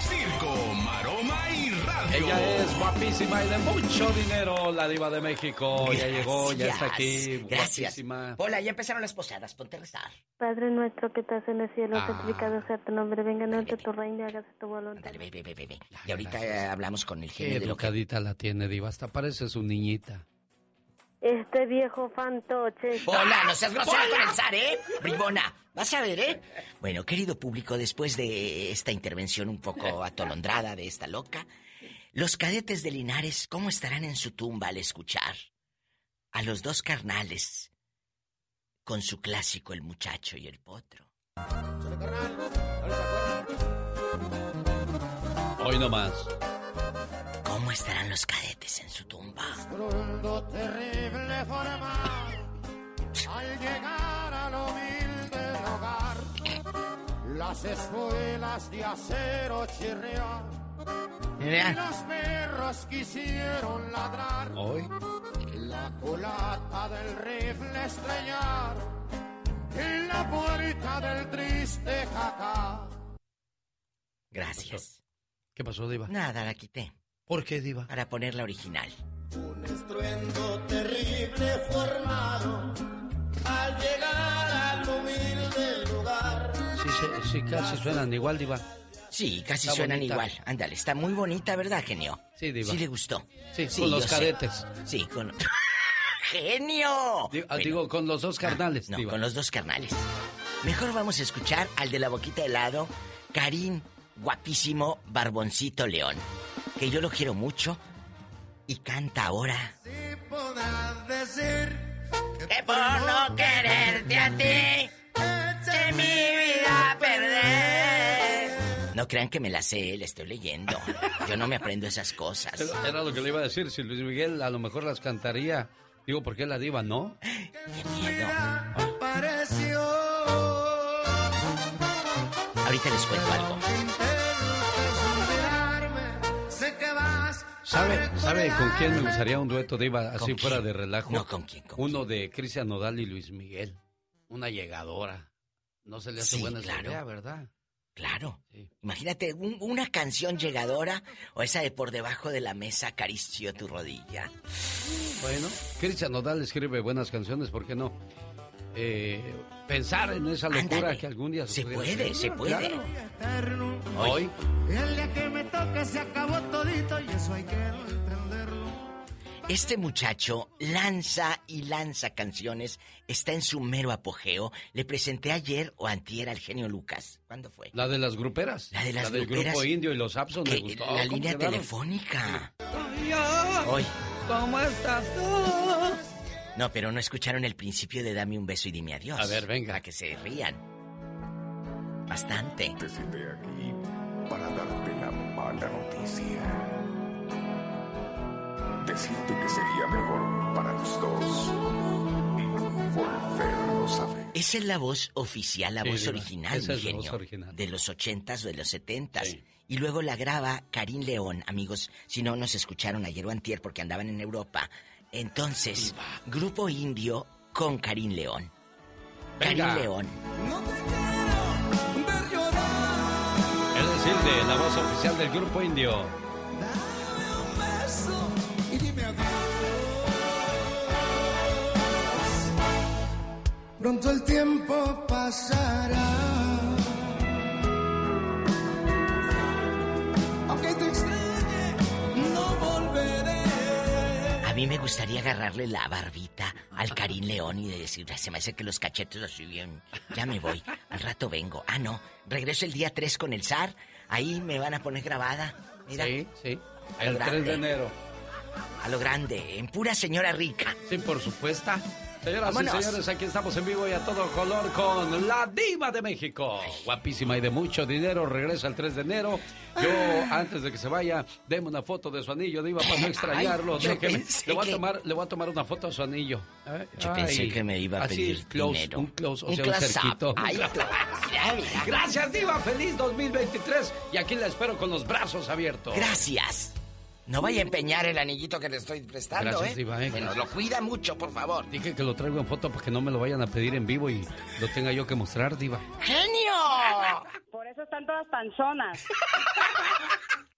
Circo, Maroma y. Ella es guapísima y de mucho dinero, la diva de México. Ya llegó, ya está aquí, Gracias. guapísima. Hola, ya empezaron las posadas. Ponte a rezar. Padre nuestro que estás en el cielo, Ah. santificado sea tu nombre, venga a nosotros tu reino y hágase tu voluntad. Ve, ve, ve, ve. Y ahorita eh, hablamos con el Qué genio de lo que... educadita la tiene, diva. Hasta parece su niñita. Este viejo fantoche. Hola, no seas grosera con el zar, ¿eh? Bribona, vas a ver, ¿eh? Bueno, querido público, después de esta intervención un poco atolondrada de esta loca, los cadetes de Linares, ¿cómo estarán en su tumba al escuchar a los dos carnales con su clásico El muchacho y el potro? Hoy nomás. ¿Cómo estarán los cadetes en su tumba? Terrible al llegar al humilde hogar. Las espuelas de acero chirriar. Los perros quisieron ladrar. Hoy. La culata del rifle estrellar en la puerta del triste jacá. Gracias. ¿Qué pasó, diva? Nada, la quité. ¿Por qué, diva? Para ponerla original. Un estruendo terrible formado al llegar al humilde lugar. Sí, sí, sí, casi suenan igual, diva. Sí, casi Está suenan bonita. igual. Ándale, está muy bonita, ¿verdad, genio? Sí, diva. Sí le gustó. Sí, con los sé. cadetes. Sí, con... ¡Genio! Digo, ah, digo, con los dos carnales, No, diva. con los dos carnales. Mejor vamos a escuchar al de la boquita de helado, Karim, guapísimo Barboncito León. Que yo lo quiero mucho y canta ahora. Podrás decir Que por no quererte a ti, eché mi vida a perder. No crean que me la sé, le estoy leyendo. Yo no me aprendo esas cosas. Era, lo que le iba a decir. Si Luis Miguel a lo mejor las cantaría. Digo, ¿por qué la diva no? Qué miedo. Ahorita les cuento algo. ¿Sabe, ¿Sabe con quién me gustaría un dueto diva así ¿Con fuera quién? de relajo? No, ¿con quién? ¿Con Uno de Cristian Nodal y Luis Miguel. Una llegadora. No se le hace Sí, buena claro. idea, ¿verdad? Claro. Imagínate un- una canción llegadora o esa de por debajo de la mesa acarició tu rodilla. Bueno, Cristian Nodal escribe buenas canciones, ¿por qué no? Eh, pensar en esa locura Ándale. que algún día Se puede, hacer. se puede. eterno. Hoy. El día que me toque se acabó todito y eso hay que. Este muchacho lanza y lanza canciones, está en su mero apogeo. Le presenté ayer o antier al genio Lucas. ¿Cuándo fue? La de las gruperas. La de las del gruperas. grupo indio y los Abson me gustó. la ¿Cómo línea quedaron? telefónica. Hoy. ¿Cómo estás No, pero no escucharon el principio de Dame un beso y dime adiós. A ver, venga. Para que se rían. Bastante. Decide aquí para darte la mala noticia. Decirte que sería mejor para los dos volvernos a ver. Esa es la voz oficial, la Sí, voz original, esa mi es la voz genio. original. De los ochentas o de los setentas. Y luego la graba Karim León, amigos. Si no nos escucharon ayer o antier porque andaban en Europa. Entonces, Grupo Indio con Karim León. Karim León. Es decir, de la voz oficial del grupo indio. Pronto el tiempo pasará. Aunque te extrañe, no volveré. A mí me gustaría agarrarle la barbita al Karim León y decirle, se me hace que los cachetes así bien. Ya me voy, al rato vengo. Ah, no, regreso el día 3 con el zar. Ahí me van a poner grabada. Mira. Sí, sí. El 3 de enero. A lo grande, en pura señora rica. Sí, por supuesto. Señoras Vámonos. y señores, aquí estamos en vivo y a todo color con la diva de México. Guapísima y de mucho dinero, regresa el 3 de enero. Yo, antes de que se vaya, deme una foto de su anillo, diva, para no extrañarlo. Ay, Déjeme. Le voy, a tomar, le voy a tomar una foto a su anillo. Ay, Yo pensé ay. que me iba a Así, pedir close, dinero. Un close, o Un sea, un cerquito. Ay. Gracias, diva. Feliz 2023. Y aquí la espero con los brazos abiertos. Gracias. No vaya a empeñar el anillito que le estoy prestando, Gracias, ¿eh? diva, eh, Que nos lo cuida mucho, por favor. Dije que lo traigo en foto para que no me lo vayan a pedir en vivo y lo tenga yo que mostrar, diva. ¡Genio! Por eso están todas panzonas.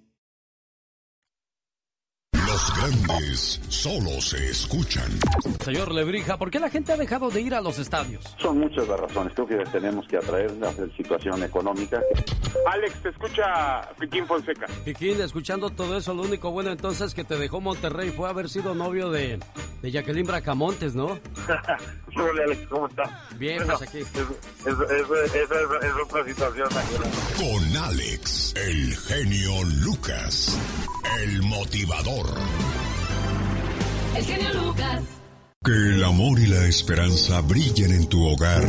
Los grandes solo se escuchan. Señor Lebrija, ¿por qué la gente ha dejado de ir a los estadios? Son muchas las razones. Creo que tenemos que atraer la situación económica. Alex, te escucha Piquín Fonseca. Piquín, escuchando todo eso, lo único bueno entonces que te dejó Monterrey fue haber sido novio de, de Jacqueline Bracamontes, ¿no? Hola, Alex, ¿cómo está? Bien, Bueno, pues aquí. es- es- es, es otra situación. Con Alex, el genio Lucas, el motivador. El genio Lucas. Que el amor y la esperanza brillen en tu hogar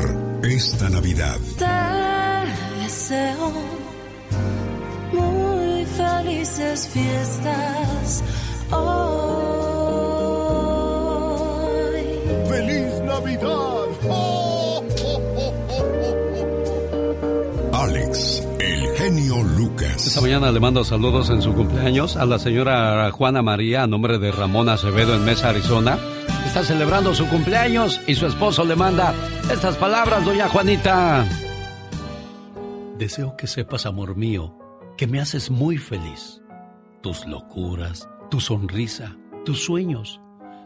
esta Navidad. Te deseo muy felices fiestas hoy. ¡Feliz Navidad! Alex, el genio Lucas. Esta mañana le mando saludos en su cumpleaños a la señora Juana María a nombre de Ramón Acevedo en Mesa, Arizona. Está celebrando su cumpleaños y su esposo le manda estas palabras, doña Juanita. Deseo que sepas, amor mío, que me haces muy feliz. Tus locuras, tu sonrisa, tus sueños,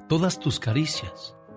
todas tus caricias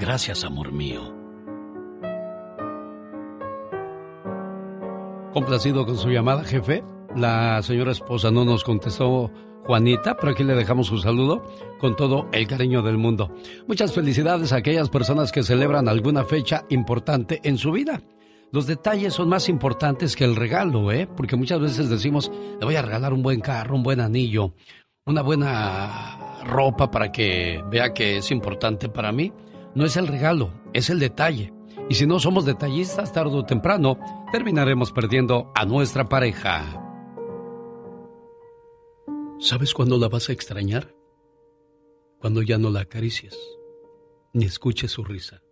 Gracias, amor mío. Complacido con su llamada, jefe. La señora esposa no nos contestó Juanita, pero aquí le dejamos su saludo con todo el cariño del mundo. Muchas felicidades a aquellas personas que celebran alguna fecha importante en su vida. Los detalles son más importantes que el regalo, ¿eh? Porque muchas veces decimos, le voy a regalar un buen carro, un buen anillo, una buena ropa para que vea que es importante para mí. No es el regalo, es el detalle. Y si no somos detallistas, tarde o temprano, terminaremos perdiendo a nuestra pareja. ¿Sabes cuándo la vas a extrañar? Cuando ya no la acaricies, ni escuches su risa.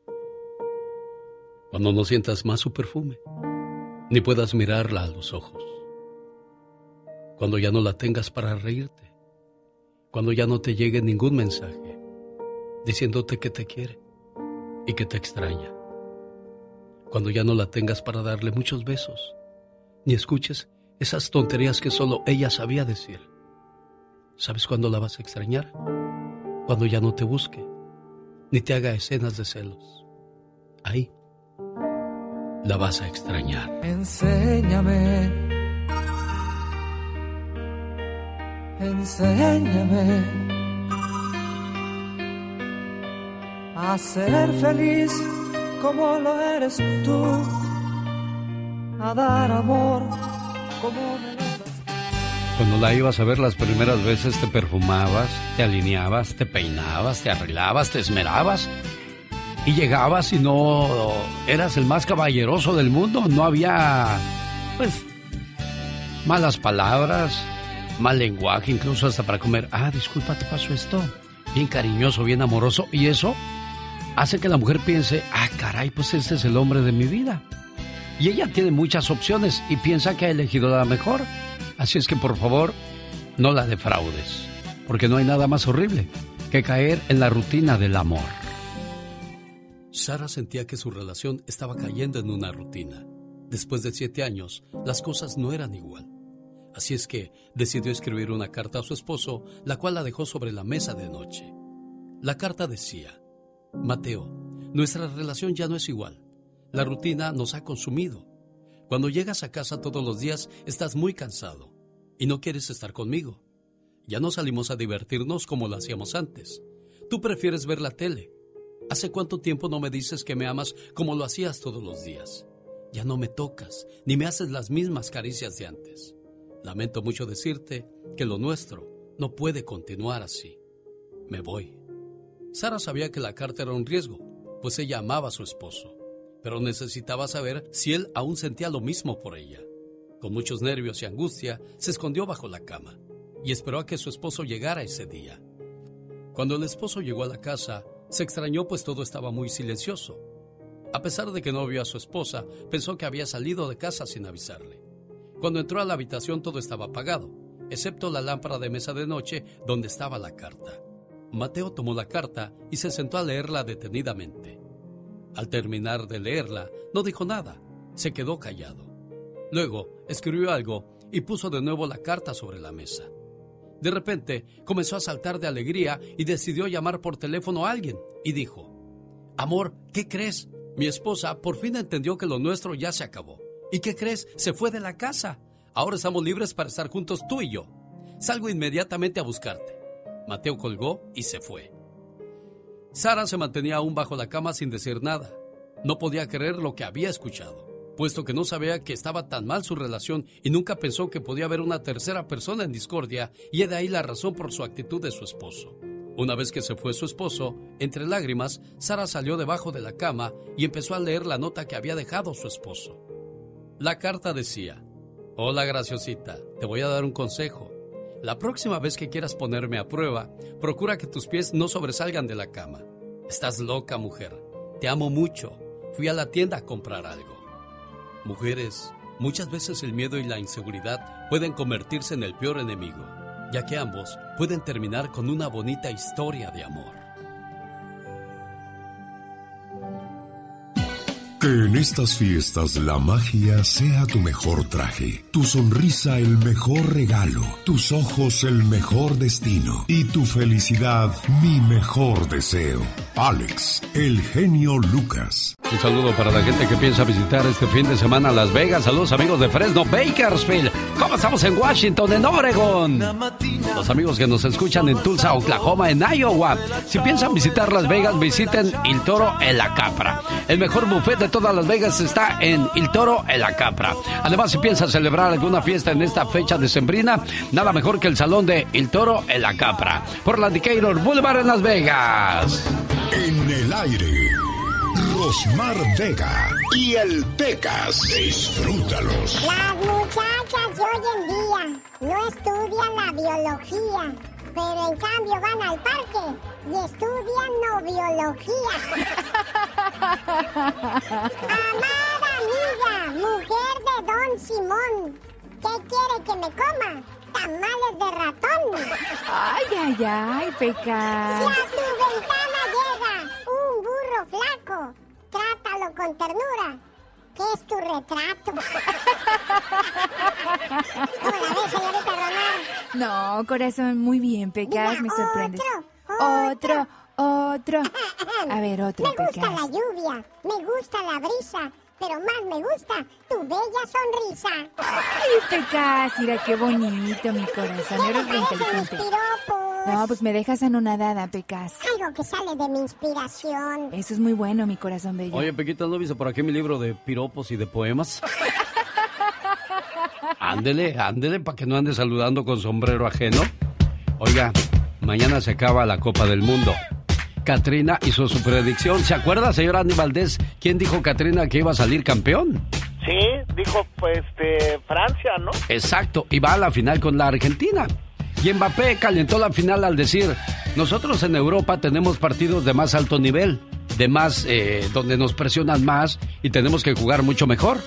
Cuando no sientas más su perfume, ni puedas mirarla a los ojos. Cuando ya no la tengas para reírte. Cuando ya no te llegue ningún mensaje diciéndote que te quiere y que te extraña. Cuando ya no la tengas para darle muchos besos, ni escuches esas tonterías que solo ella sabía decir. ¿Sabes cuándo la vas a extrañar? Cuando ya no te busque, ni te haga escenas de celos. Ahí la vas a extrañar. Enséñame. Enséñame a ser feliz como lo eres tú, a dar amor como me lo. Cuando la ibas a ver las primeras veces te perfumabas, te alineabas, te peinabas, te arreglabas, te esmerabas y llegabas y no eras el más caballeroso del mundo, no había pues malas palabras, mal lenguaje, incluso hasta para comer. Ah, disculpa, te pasó esto. Bien cariñoso, bien amoroso y eso hace que la mujer piense, ah, caray, pues este es el hombre de mi vida. Y ella tiene muchas opciones y piensa que ha elegido la mejor. Así es que por favor, no la defraudes, porque no hay nada más horrible que caer en la rutina del amor. Sara sentía que su relación estaba cayendo en una rutina. Después de siete años, las cosas no eran igual. Así es que decidió escribir una carta a su esposo, la cual la dejó sobre la mesa de noche. La carta decía, Mateo, nuestra relación ya no es igual. La rutina nos ha consumido. Cuando llegas a casa todos los días estás muy cansado y no quieres estar conmigo. Ya no salimos a divertirnos como lo hacíamos antes. Tú prefieres ver la tele. ¿Hace cuánto tiempo no me dices que me amas como lo hacías todos los días? Ya no me tocas, ni me haces las mismas caricias de antes. Lamento mucho decirte que lo nuestro no puede continuar así. Me voy. Sara sabía que la carta era un riesgo, pues ella amaba a su esposo, pero necesitaba saber si él aún sentía lo mismo por ella. Con muchos nervios y angustia, se escondió bajo la cama y esperó a que su esposo llegara ese día. Cuando el esposo llegó a la casa, se extrañó pues todo estaba muy silencioso. A pesar de que no vio a su esposa, pensó que había salido de casa sin avisarle. Cuando entró a la habitación todo estaba apagado, excepto la lámpara de mesa de noche donde estaba la carta. Mateo tomó la carta y se sentó a leerla detenidamente. Al terminar de leerla, no dijo nada, se quedó callado. Luego escribió algo y puso de nuevo la carta sobre la mesa. De repente comenzó a saltar de alegría y decidió llamar por teléfono a alguien y dijo, Amor, ¿qué crees? Mi esposa por fin entendió que lo nuestro ya se acabó. ¿Y qué crees? Se fue de la casa. Ahora estamos libres para estar juntos tú y yo. Salgo inmediatamente a buscarte. Mateo colgó y se fue. Sara se mantenía aún bajo la cama sin decir nada. No podía creer lo que había escuchado, puesto que no sabía que estaba tan mal su relación y nunca pensó que podía haber una tercera persona en discordia y de ahí la razón por su actitud de su esposo. Una vez que se fue su esposo, entre lágrimas, Sara salió debajo de la cama y empezó a leer la nota que había dejado su esposo. La carta decía, Hola graciosita, te voy a dar un consejo. La próxima vez que quieras ponerme a prueba, procura que tus pies no sobresalgan de la cama. Estás loca, mujer. Te amo mucho. Fui a la tienda a comprar algo. Mujeres, muchas veces el miedo y la inseguridad pueden convertirse en el peor enemigo, ya que ambos pueden terminar con una bonita historia de amor. Que en estas fiestas la magia sea tu mejor traje, tu sonrisa el mejor regalo, tus ojos el mejor destino y tu felicidad mi mejor deseo. Alex, el genio Lucas. Un saludo para la gente que piensa visitar este fin de semana Las Vegas. Saludos amigos de Fresno, Bakersfield. ¿Cómo estamos en Washington, en Oregon? Los amigos que nos escuchan en Tulsa, Oklahoma, en Iowa. Si piensan visitar Las Vegas, visiten El Toro en la Capra. El mejor buffet de todas Las Vegas está en El Toro en la Capra. Además, si piensan celebrar alguna fiesta en esta fecha decembrina, nada mejor que el salón de El Toro en la Capra. Por la Decatur Boulevard en Las Vegas. En el aire, Rosmar Vega y el Pecas. Disfrútalos. Las muchachas de hoy en día no estudian la biología, pero en cambio van al parque y estudian no biología. Amada amiga, mujer de Don Simón, ¿qué quiere que me coma? Tamales de ratón. Ay, ay, ay, Si Pecas. a tu ventana llega un burro flaco, trátalo con ternura, que es tu retrato. ¿Cómo la ves, señorita Román? No, corazón, muy bien, Pecas, Mira, me sorprendes. otro, Otro, otro. A ver, otro, Me gusta Pecas. la lluvia, me gusta la brisa, pero más me gusta tu bella sonrisa. Ay, Pecas, mira qué bonito, mi corazón. Eres mis inteligente. piropos. No, pues me dejas anonadada, Pecas. Algo que sale de mi inspiración. Eso es muy bueno, mi corazón bello. Oye, Pequita, ¿no viste por aquí mi libro de piropos y de poemas? ándele, ándele, para que no ande saludando con sombrero ajeno. Oiga, mañana se acaba la Copa del Mundo. Katrina hizo su predicción. ¿Se acuerda, señor Andy Valdés, quién dijo Katrina que iba a salir campeón? Sí, dijo pues Francia, ¿no? Exacto, y va a la final con la Argentina. Y Mbappé calentó la final al decir, nosotros en Europa tenemos partidos de más alto nivel, de más, eh, donde nos presionan más y tenemos que jugar mucho mejor.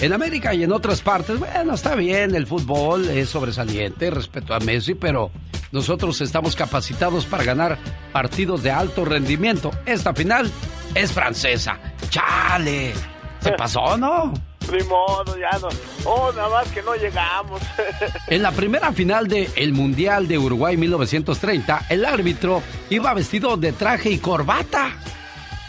En América y en otras partes, bueno, está bien, el fútbol es sobresaliente, respeto a Messi, pero nosotros estamos capacitados para ganar partidos de alto rendimiento. Esta final es francesa. ¡Chale! ¿Se pasó, no? Ni modo, ya no. Oh, nada más que no llegamos. En la primera final del el Mundial de Uruguay 1930, el árbitro iba vestido de traje y corbata.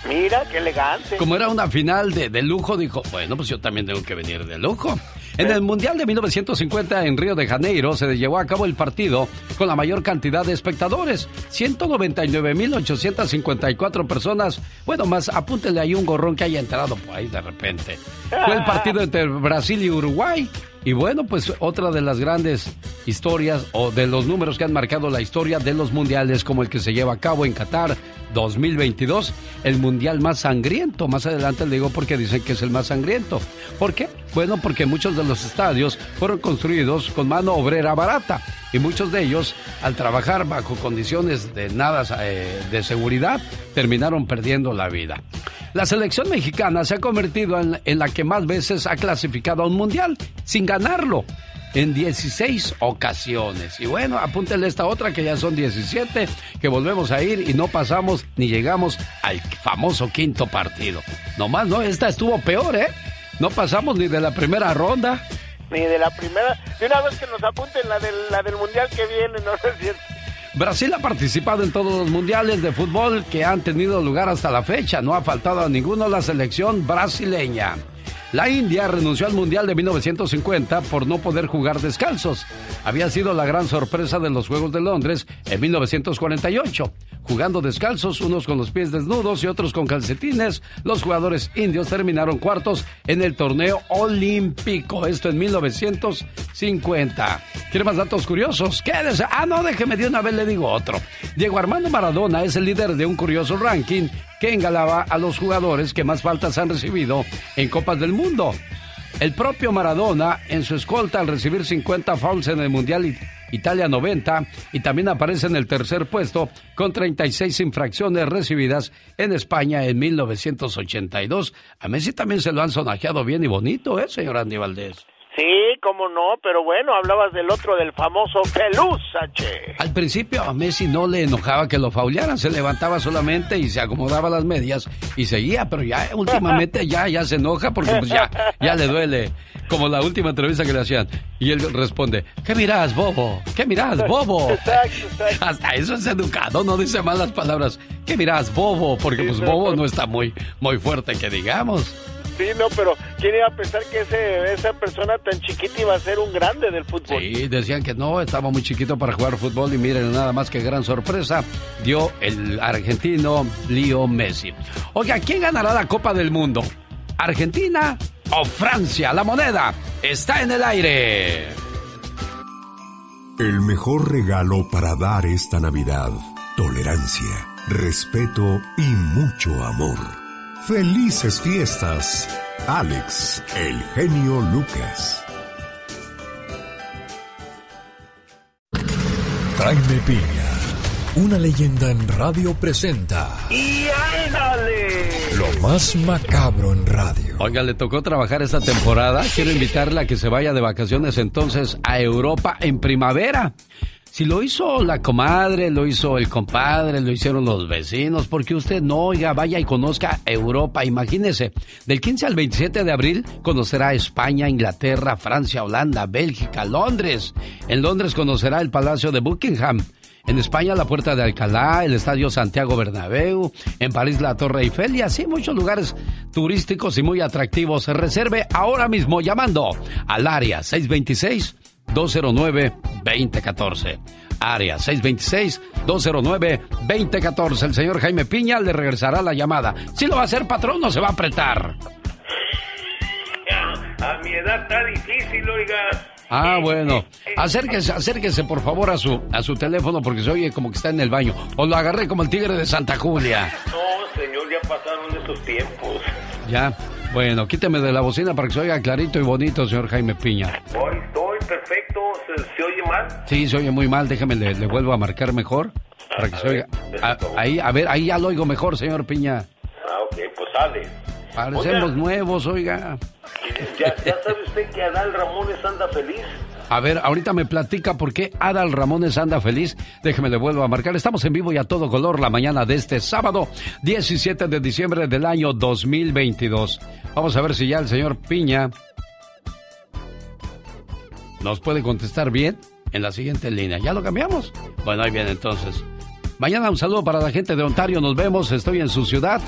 Mira, qué elegante. Como era una final de, de lujo, dijo, bueno, pues yo también tengo que venir de lujo. En el Mundial de 1950 en Río de Janeiro se llevó a cabo el partido con la mayor cantidad de espectadores, 199.854 personas. Bueno, más apúntele ahí un gorrón que haya entrado por ahí de repente. Fue el partido entre Brasil y Uruguay. Y bueno, pues otra de las grandes historias o de los números que han marcado la historia de los mundiales como el que se lleva a cabo en Qatar 2022, el mundial más sangriento. Más adelante le digo porque dicen que es el más sangriento. ¿Por qué? Bueno, porque muchos de los estadios fueron construidos con mano obrera barata y muchos de ellos, al trabajar bajo condiciones de nada eh, de seguridad, terminaron perdiendo la vida. La selección mexicana se ha convertido en, la que más veces ha clasificado a un mundial sin ganarlo en 16 ocasiones. Y bueno, apúntele esta otra que ya son 17, que volvemos a ir y no pasamos ni llegamos al famoso quinto partido. Nomás, no, esta estuvo peor, ¿eh? No pasamos ni de la primera ronda. Ni de la primera. De una vez que nos apunten la del, la del mundial que viene, no es cierto. Brasil ha participado en todos los mundiales de fútbol que han tenido lugar hasta la fecha. No ha faltado a ninguno la selección brasileña. La India renunció al Mundial de 1950 por no poder jugar descalzos. Había sido la gran sorpresa de los Juegos de Londres en 1948. Jugando descalzos, unos con los pies desnudos y otros con calcetines, los jugadores indios terminaron cuartos en el torneo olímpico. Esto en 1950. ¿Quiere más datos curiosos? Quédese. Ah, no, déjeme de una vez le digo otro. Diego Armando Maradona es el líder de un curioso ranking que engalaba a los jugadores que más faltas han recibido en Copas del Mundo. El propio Maradona, en su escolta al recibir 50 fouls en el Mundial Italia 90, y también aparece en el tercer puesto con 36 infracciones recibidas en España en 1982. A Messi también se lo han sonajeado bien y bonito, ¿eh, señor Andy Valdés? Sí, cómo no, pero bueno, hablabas del otro, del famoso Pelusache. Al principio a Messi no le enojaba que lo faulearan, se levantaba solamente y se acomodaba las medias y seguía, pero ya últimamente ya, ya se enoja porque pues ya, ya le duele. Como la última entrevista que le hacían. Y él responde, ¿qué mirás, bobo? ¿Qué mirás, bobo? Hasta eso es educado, no dice malas palabras. ¿Qué mirás, bobo? Porque pues bobo no está muy, muy fuerte que digamos. Sí, no, pero ¿quién iba a pensar que ese, esa persona tan chiquita iba a ser un grande del fútbol? Sí, decían que no, estaba muy chiquito para jugar fútbol y miren, nada más que gran sorpresa dio el argentino Leo Messi. Oiga, ¿quién ganará la Copa del Mundo? ¿Argentina o Francia? La moneda está en el aire. El mejor regalo para dar esta Navidad, tolerancia, respeto y mucho amor. Felices fiestas, Alex, el genio Lucas. Jaime Piña, una leyenda en radio presenta ¡Y ándale! lo más macabro en radio. Oiga, le tocó trabajar esta temporada. Quiero invitarla a que se vaya de vacaciones entonces a Europa en primavera. Si lo hizo la comadre, lo hizo el compadre, lo hicieron los vecinos, porque usted no, oiga, vaya y conozca Europa. Imagínese, del 15 al 27 de abril conocerá España, Inglaterra, Francia, Holanda, Bélgica, Londres. En Londres conocerá el Palacio de Buckingham. En España la Puerta de Alcalá, el Estadio Santiago Bernabéu, en París la Torre Eiffel y así muchos lugares turísticos y muy atractivos. Reserve ahora mismo llamando al área 626 626-209-2014. Área 626-209-2014. El señor Jaime Piña le regresará la llamada. Si lo va a hacer patrón, no se va a apretar. A mi edad está difícil, oiga. Ah, bueno. Acérquese, acérquese por favor a su, a su teléfono porque se oye como que está en el baño. O lo agarré como el tigre de Santa Julia. No, señor, ya pasaron esos tiempos. Ya. Bueno, quíteme de la bocina para que se oiga clarito y bonito, señor Jaime Piña. Estoy perfecto. ¿Se, se oye mal? Sí, se oye muy mal. Déjeme, le, le vuelvo a marcar mejor para que se oiga. A- ahí, a ver, ahí ya lo oigo mejor, señor Piña. Ah, ok, pues sale. Parecemos Oiga. nuevos, oiga. ¿Ya, ya sabe usted que Adal Ramones anda feliz? A ver, ahorita me platica por qué Adal Ramones anda feliz. Déjeme le vuelvo a marcar. Estamos en vivo y a todo color la mañana de este sábado, 17 de diciembre del año 2022. Vamos a ver si ya el señor Piña nos puede contestar bien en la siguiente línea. ¿Ya lo cambiamos? Bueno, ahí viene entonces. Mañana un saludo para la gente de Ontario. Nos vemos. Estoy en su ciudad.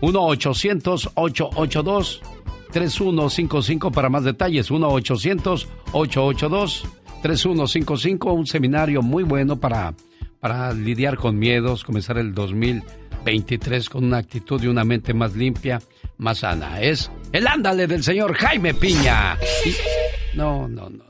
1-800-882-3155 para más detalles. 1-800-882-3155. Un seminario muy bueno para, para lidiar con miedos, comenzar el 2023 con una actitud y una mente más limpia, más sana. Es el ándale del señor Jaime Piña. No, no, no.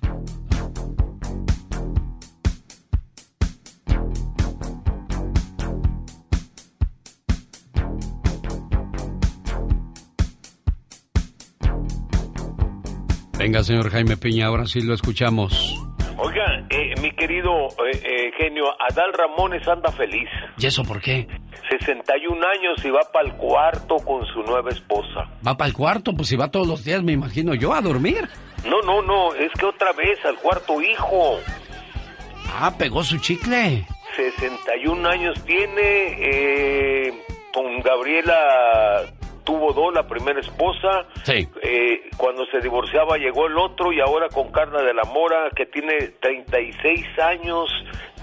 Venga, señor Jaime Piña, ahora sí lo escuchamos. Oiga, eh, mi querido eh, eh, genio, Adal Ramones anda feliz. ¿Y eso por qué? 61 años y va para el cuarto con su nueva esposa. Va para el cuarto, pues si va todos los días, me imagino yo, a dormir. No, no, no, es que otra vez al cuarto hijo. Ah, pegó su chicle. 61 años tiene, eh, con Gabriela tuvo dos, la primera esposa. Sí. Eh, cuando se divorciaba llegó el otro y ahora con Carla de la Mora, que tiene 36 años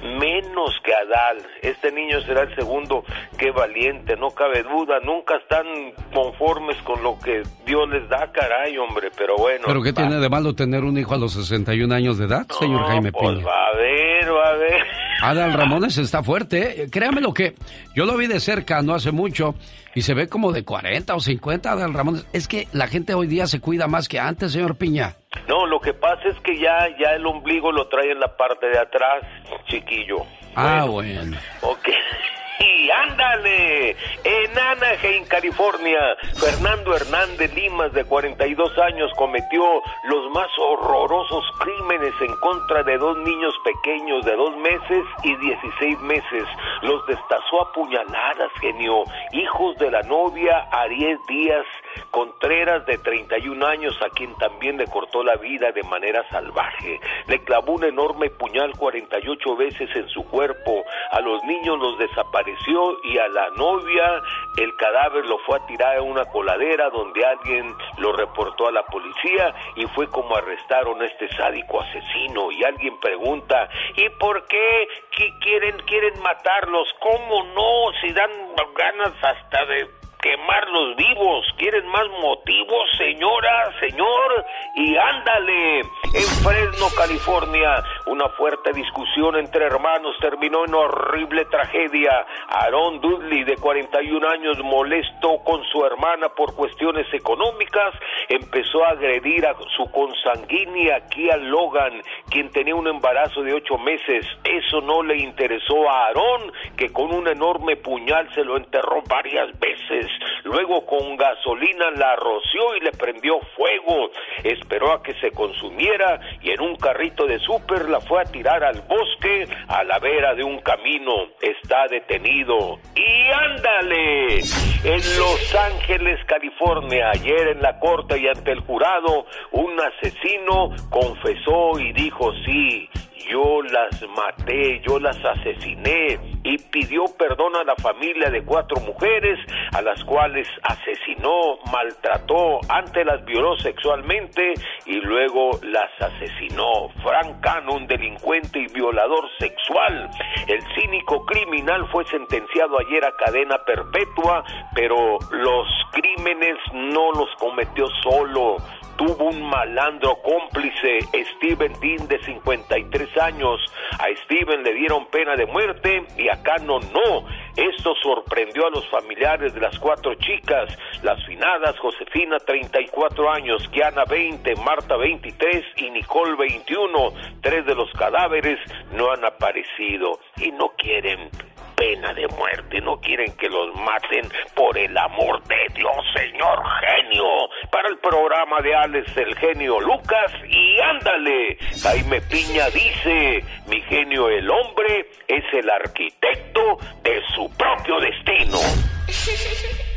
menos que Adal. Este niño será el segundo. Qué valiente, no cabe duda. Nunca están conformes con lo que Dios les da, caray, hombre. Pero bueno. ¿Pero qué va. tiene de malo tener un hijo a los 61 años de edad, señor Jaime pues Piña? va a ver, va a ver. Adal Ramones está fuerte, ¿eh? créame lo que yo lo vi de cerca no hace mucho y se ve como de 40 o 50 Adal Ramones. Es que la gente hoy día se cuida más que antes, señor Piña. No, lo que pasa es que ya, ya el ombligo lo trae en la parte de atrás, chiquillo. Ah, bueno. Ok. Y ándale, en Anaheim, California, Fernando Hernández Limas, de 42 años, cometió los más horrorosos crímenes en contra de dos niños pequeños de dos meses y 16 meses. Los destazó a puñaladas, genio, hijos de la novia Ariel Díaz Contreras, de 31 años, a quien también le cortó la vida de manera salvaje. Le clavó un enorme puñal 48 veces en su cuerpo. A los niños los desapareció y a la novia el cadáver lo fue a tirar en una coladera donde alguien lo reportó a la policía y fue como arrestaron a este sádico asesino. Y alguien pregunta, ¿y por qué qui- quieren, quieren matarlos? ¿Cómo no? Si dan ganas hasta de quemarlos vivos. ¿Quieren más motivos, señora, señor? Y ándale, en Fresno, California, una fuerte discusión entre hermanos terminó en horrible tragedia. Aaron Dudley, de 41 años, molesto con su hermana por cuestiones económicas, empezó a agredir a su consanguínea Kia Logan, quien tenía un embarazo de ocho meses. Eso no le interesó a Aaron, que con un enorme puñal se lo enterró varias veces. Luego con gasolina la roció y le prendió fuego. Esperó a que se consumiera y en un carrito de súper la fue a tirar al bosque a la vera de un camino. Está detenido. Y ándale. En Los Ángeles, California, ayer en la corte y ante el jurado, un asesino confesó y dijo sí. Yo las maté, yo las asesiné y pidió perdón a la familia de cuatro mujeres a las cuales asesinó, maltrató, antes las violó sexualmente y luego las asesinó. Frank Cano, un delincuente y violador sexual. El cínico criminal fue sentenciado ayer a cadena perpetua, pero los crímenes no los cometió solo. Tuvo un malandro cómplice, Steven Dean, de 53 años. A Steven le dieron pena de muerte y a Cano no. Esto sorprendió a los familiares de las cuatro chicas, las finadas Josefina 34 años, Kiana 20, Marta 23 y Nicole 21. Tres de los cadáveres no han aparecido y no quieren pena de muerte, no quieren que los maten por el amor de Dios, señor genio. Para el programa de Alex el genio Lucas y ándale, Jaime Piña dice, mi genio el hombre es el arquitecto de su propio destino.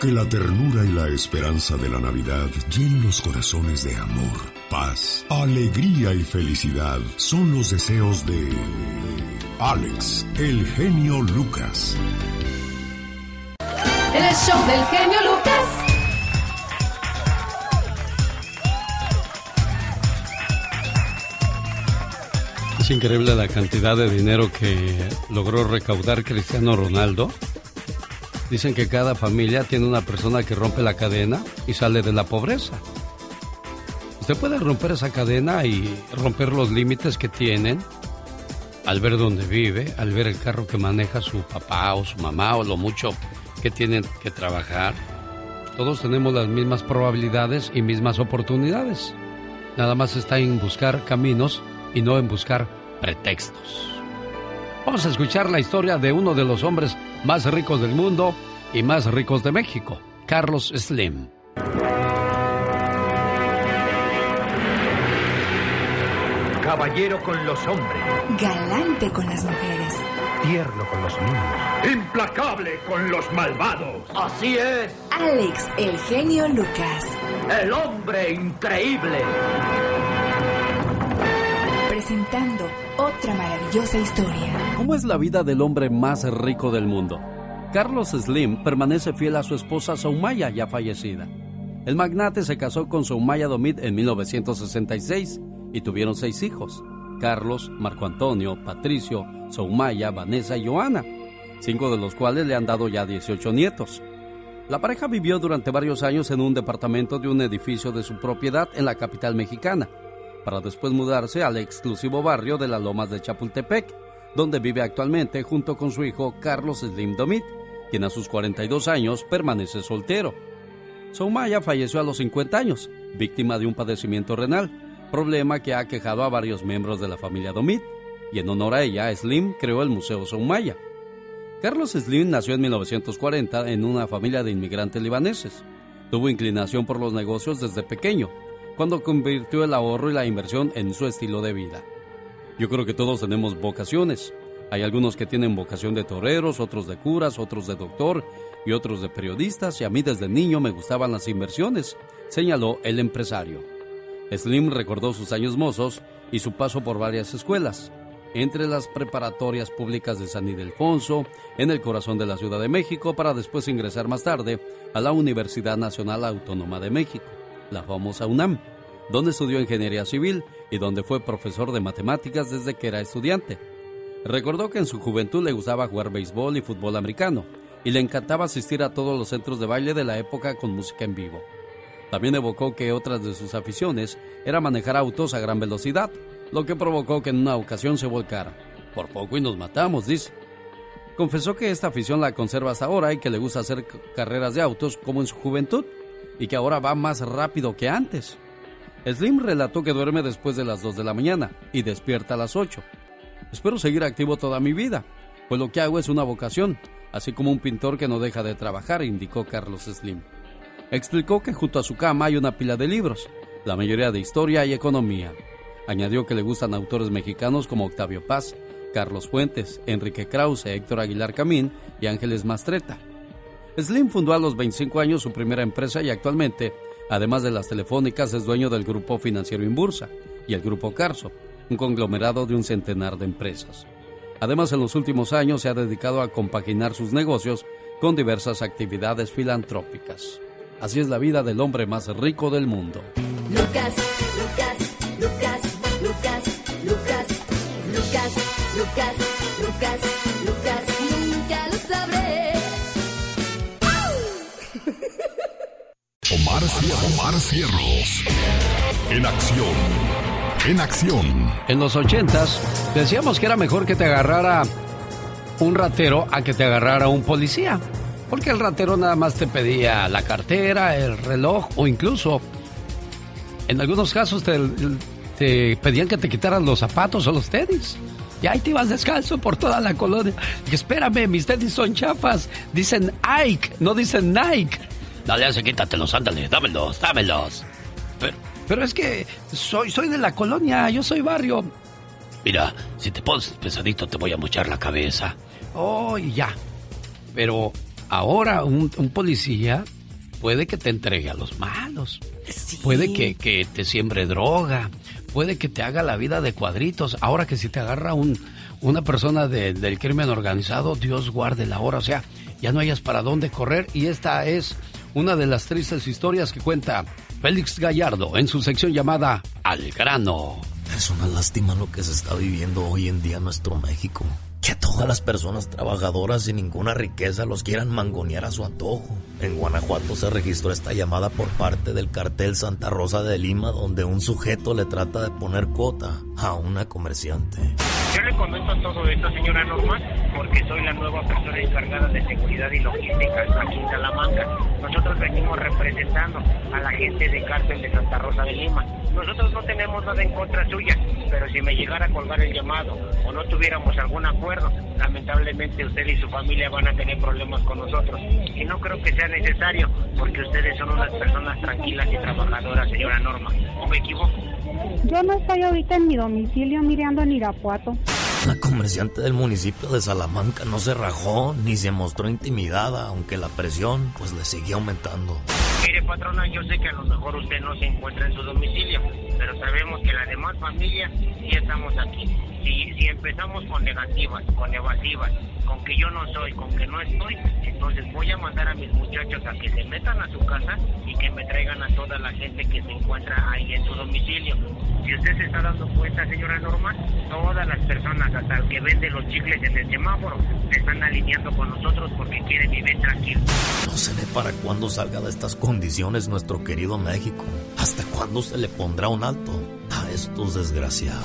Que la ternura y la esperanza de la Navidad llenen los corazones de amor, paz, alegría y felicidad. Son los deseos de Alex, el genio Lucas. El show del genio Lucas. Es increíble la cantidad de dinero que logró recaudar Cristiano Ronaldo. Dicen que cada familia tiene una persona que rompe la cadena y sale de la pobreza. Usted puede romper esa cadena y romper los límites que tienen al ver dónde vive, al ver el carro que maneja su papá o su mamá o lo mucho que tienen que trabajar. Todos tenemos las mismas probabilidades y mismas oportunidades. Nada más está en buscar caminos y no en buscar pretextos. Vamos a escuchar la historia de uno de los hombres más ricos del mundo y más ricos de México, Carlos Slim. Caballero con los hombres. Galante con las mujeres. Tierno con los niños. Implacable con los malvados. Así es. Alex, el genio Lucas. El hombre increíble. Presentando otra maravillosa historia. ¿Cómo es la vida del hombre más rico del mundo? Carlos Slim permanece fiel a su esposa Soumaya, ya fallecida. El magnate se casó con Soumaya Domit en 1966 y tuvieron seis hijos: Carlos, Marco Antonio, Patricio, Soumaya, Vanessa y Joana, cinco de los cuales le han dado ya 18 nietos. La pareja vivió durante varios años en un departamento de un edificio de su propiedad en la capital mexicana, para después mudarse al exclusivo barrio de las Lomas de Chapultepec, donde vive actualmente junto con su hijo Carlos Slim Domit, quien a sus 42 años permanece soltero. Soumaya falleció a los 50 años, víctima de un padecimiento renal, problema que ha quejado a varios miembros de la familia Domit, y en honor a ella, Slim creó el Museo Soumaya. Carlos Slim nació en 1940 en una familia de inmigrantes libaneses. Tuvo inclinación por los negocios desde pequeño, cuando convirtió el ahorro y la inversión en su estilo de vida. Yo creo que todos tenemos vocaciones. Hay algunos que tienen vocación de toreros, otros de curas, otros de doctor y otros de periodistas, y a mí desde niño me gustaban las inversiones, señaló el empresario. Slim recordó sus años mozos y su paso por varias escuelas, entre las preparatorias públicas de San Ildefonso, en el corazón de la Ciudad de México, para después ingresar más tarde a la Universidad Nacional Autónoma de México, la famosa UNAM, donde estudió ingeniería civil y donde fue profesor de matemáticas desde que era estudiante. Recordó que en su juventud le gustaba jugar béisbol y fútbol americano, y le encantaba asistir a todos los centros de baile de la época con música en vivo. También evocó que otras de sus aficiones era manejar autos a gran velocidad, lo que provocó que en una ocasión se volcara. Por poco y nos matamos, dice. Confesó que esta afición la conserva hasta ahora y que le gusta hacer carreras de autos como en su juventud, y que ahora va más rápido que antes. Slim relató que duerme después de las 2 de la mañana y despierta a las 8. Espero seguir activo toda mi vida, pues lo que hago es una vocación, así como un pintor que no deja de trabajar, indicó Carlos Slim. Explicó que junto a su cama hay una pila de libros, la mayoría de historia y economía. Añadió que le gustan autores mexicanos como Octavio Paz, Carlos Fuentes, Enrique Krause, Héctor Aguilar Camín y Ángeles Mastreta. Slim fundó a los 25 años su primera empresa y actualmente, además de las telefónicas, es dueño del Grupo Financiero Inbursa y el Grupo Carso, un conglomerado de un centenar de empresas. Además, en los últimos años se ha dedicado a compaginar sus negocios con diversas actividades filantrópicas. Así es la vida del hombre más rico del mundo. Lucas, Lucas, Lucas, Lucas, Lucas, Lucas, Lucas, Lucas, Lucas, Omar, Omar Cierros. En acción. En acción. En los ochentas decíamos que era mejor que te agarrara un ratero a que te agarrara un policía. Porque el ratero nada más te pedía la cartera, el reloj o incluso en algunos casos te, te pedían que te quitaran los zapatos o los tenis. Y ahí te ibas descalzo por toda la colonia. Y espérame, mis tenis son chafas. Dicen Ike, no dicen Nike. Dale, hace, quítatelos, ándale, dámelos, dámelos. Pero, pero es que soy, soy de la colonia, yo soy barrio. Mira, si te pones pesadito te voy a mochar la cabeza. Oh, ya. Pero ahora un, un policía puede que te entregue a los malos. Puede que, que, te siembre droga. Puede que te haga la vida de cuadritos. Ahora que si te agarra un, una persona de, del crimen organizado, Dios guarde la hora. O sea, ya no hayas para dónde correr. Y esta es una de las tristes historias que cuenta Félix Gallardo en su sección llamada Al grano. Es una lástima lo que se está viviendo hoy en día en nuestro México. Que todas las personas trabajadoras sin ninguna riqueza los quieran mangonear a su antojo. En Guanajuato se registró esta llamada por parte del cartel Santa Rosa de Lima donde un sujeto le trata de poner cuota a una comerciante. Yo le comento todo esto, señora Norma, porque soy la nueva persona encargada de seguridad y logística aquí en Salamanca. Nosotros venimos representando a la gente de cárcel de Santa Rosa de Lima. Nosotros no tenemos nada en contra suya, pero si me llegara a colgar el llamado o no tuviéramos algún acuerdo, lamentablemente usted y su familia van a tener problemas con nosotros. Y no creo que sea necesario, porque ustedes son unas personas tranquilas y trabajadoras, señora Norma. ¿O me equivoco? Yo no estoy ahorita en mi domicilio mirando en Irapuato. La comerciante del municipio de Salamanca no se rajó ni se mostró intimidada, aunque la presión pues le seguía aumentando. Mire, patrona, yo sé que a lo mejor usted no se encuentra en su domicilio, pero sabemos que la demás familia sí estamos aquí. Si, si empezamos con negativas, con evasivas, con que yo no soy, con que no estoy, entonces voy a mandar a mis muchachos a que se metan a su casa y que me traigan a toda la gente que se encuentra ahí en su domicilio. Si usted se está dando cuenta, señora Norma, todas las personas, hasta el que vende los chicles en el semáforo, se están alineando con nosotros porque quieren vivir tranquilos. No se ve para cuándo salga de estas condiciones nuestro querido México. ¿Hasta cuándo se le pondrá un alto a estos desgraciados?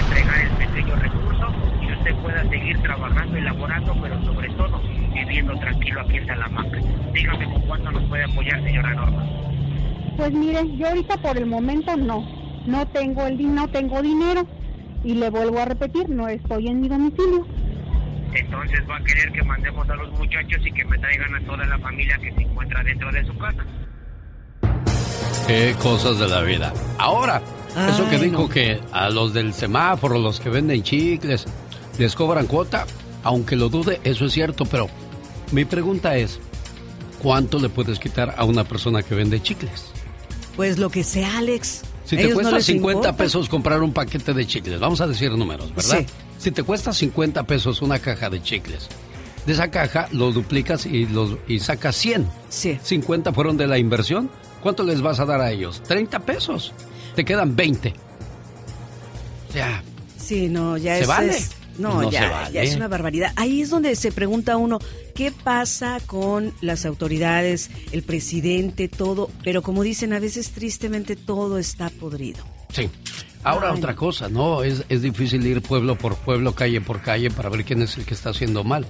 entregar el pequeño recurso y usted pueda seguir trabajando y laborando, pero sobre todo viviendo tranquilo aquí en Salamanca. Dígame con cuánto nos puede apoyar, señora Norma. Pues mire, yo ahorita por el momento no. No tengo el no tengo dinero y le vuelvo a repetir, no estoy en mi domicilio. Entonces va a querer que mandemos a los muchachos y que me traigan a toda la familia que se encuentra dentro de su casa. Qué cosas de la vida. Ahora, eso que dijo no. que a los del semáforo, los que venden chicles, les cobran cuota, aunque lo dude, eso es cierto, pero mi pregunta es, ¿cuánto le puedes quitar a una persona que vende chicles? Pues lo que sea, Alex. Si te no cuesta les 50 importa. pesos comprar un paquete de chicles, vamos a decir números, ¿verdad? Sí. Si te cuesta 50 pesos una caja de chicles, de esa caja lo duplicas y, los, y sacas 100. Sí. 50 fueron de la inversión. ¿Cuánto les vas a dar a ellos? 30 pesos. Te quedan 20. Ya. Sí, no, ya ¿Se vale? es- no, no ya, se vale. ya es una barbaridad. Ahí es donde se pregunta uno, ¿qué pasa con las autoridades, el presidente, todo? Pero como dicen, a veces tristemente todo está podrido. Sí. Ahora Ay. otra cosa, ¿no? Es, es difícil ir pueblo por pueblo, calle por calle para ver quién es el que está haciendo mal.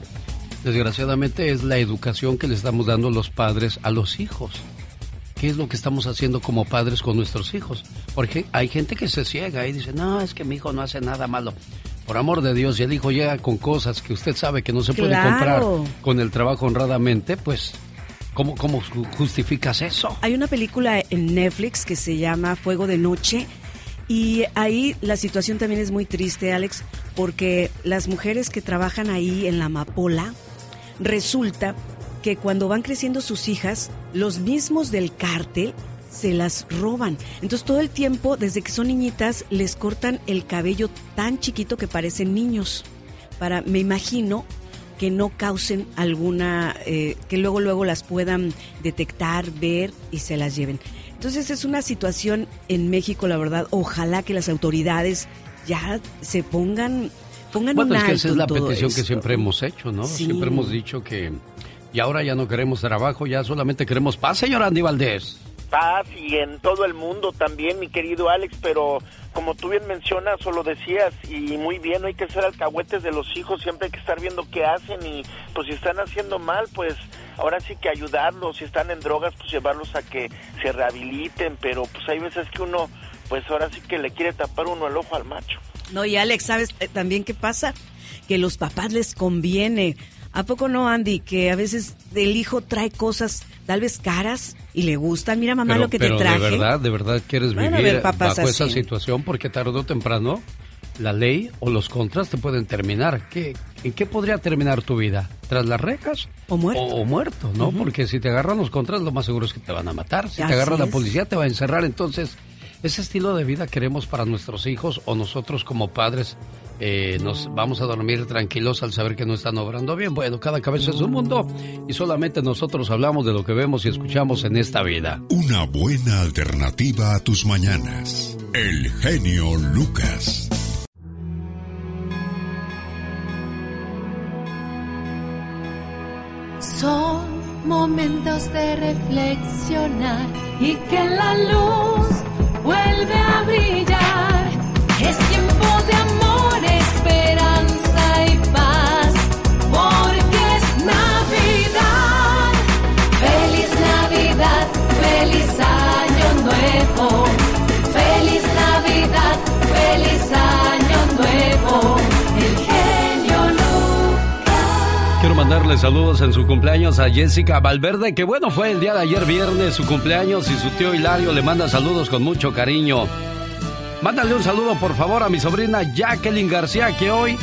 Desgraciadamente es la educación que le estamos dando los padres a los hijos. ¿Qué es lo que estamos haciendo como padres con nuestros hijos? Porque hay gente que se ciega y dice, no, es que mi hijo no hace nada malo. Por amor de Dios, si el hijo llega con cosas que usted sabe que no se puede Claro. comprar con el trabajo honradamente, pues, ¿cómo, cómo ju- justificas eso? Hay una película en Netflix que se llama Fuego de Noche y ahí la situación también es muy triste, Alex, porque las mujeres que trabajan ahí en la amapola, resulta que cuando van creciendo sus hijas, los mismos del cártel se las roban. Entonces todo el tiempo, desde que son niñitas, les cortan el cabello tan chiquito que parecen niños. Para, me imagino, que no causen alguna, eh, que luego luego las puedan detectar, ver y se las lleven. Entonces es una situación en México, la verdad. Ojalá que las autoridades ya se pongan, pongan Bueno, un es que esa es la petición que siempre hemos hecho, ¿no? Sí. Siempre hemos dicho que y ahora ya no queremos trabajo, ya solamente queremos paz, señor Andy Valdés. Paz y en todo el mundo también, mi querido Alex, pero como tú bien mencionas o lo decías, y muy bien, no hay que ser alcahuetes de los hijos, siempre hay que estar viendo qué hacen y pues si están haciendo mal, pues ahora sí que ayudarlos, si están en drogas, pues llevarlos a que se rehabiliten, pero pues hay veces que uno, pues ahora sí que le quiere tapar uno el ojo al macho. No, y Alex, ¿sabes eh, también qué pasa? Que los papás les conviene. ¿A poco no, Andy? Que a veces el hijo trae cosas tal vez caras y le gustan. Mira, mamá, Pero- lo que pero te traje. de verdad, de verdad quieres a vivir papás bajo esa situación porque tarde o temprano la ley o los contras te pueden terminar. ¿Qué, ¿En qué podría terminar tu vida? ¿Tras las rejas? O muerto. O, o muerto, ¿no? Porque si te agarran los contras, lo más seguro es que te van a matar. Si te agarra la policía, te va a encerrar. Entonces, ese estilo de vida queremos para nuestros hijos o nosotros como padres. eh, nos vamos a dormir tranquilos al saber que no están obrando bien. Bueno, cada cabeza es un mundo y solamente nosotros hablamos de lo que vemos y escuchamos en esta vida. Una buena alternativa a tus mañanas. El genio Lucas. Son momentos de reflexionar y que la luz vuelve a brillar. Es tiempo de amor, esperanza y paz, porque es Navidad. Feliz Navidad, feliz año nuevo. Feliz Navidad, feliz año mandarle saludos en su cumpleaños a Jessica Valverde, que bueno, fue el día de ayer viernes su cumpleaños y su tío Hilario le manda saludos con mucho cariño. Mándale un saludo por favor a mi sobrina Jacqueline García, que hoy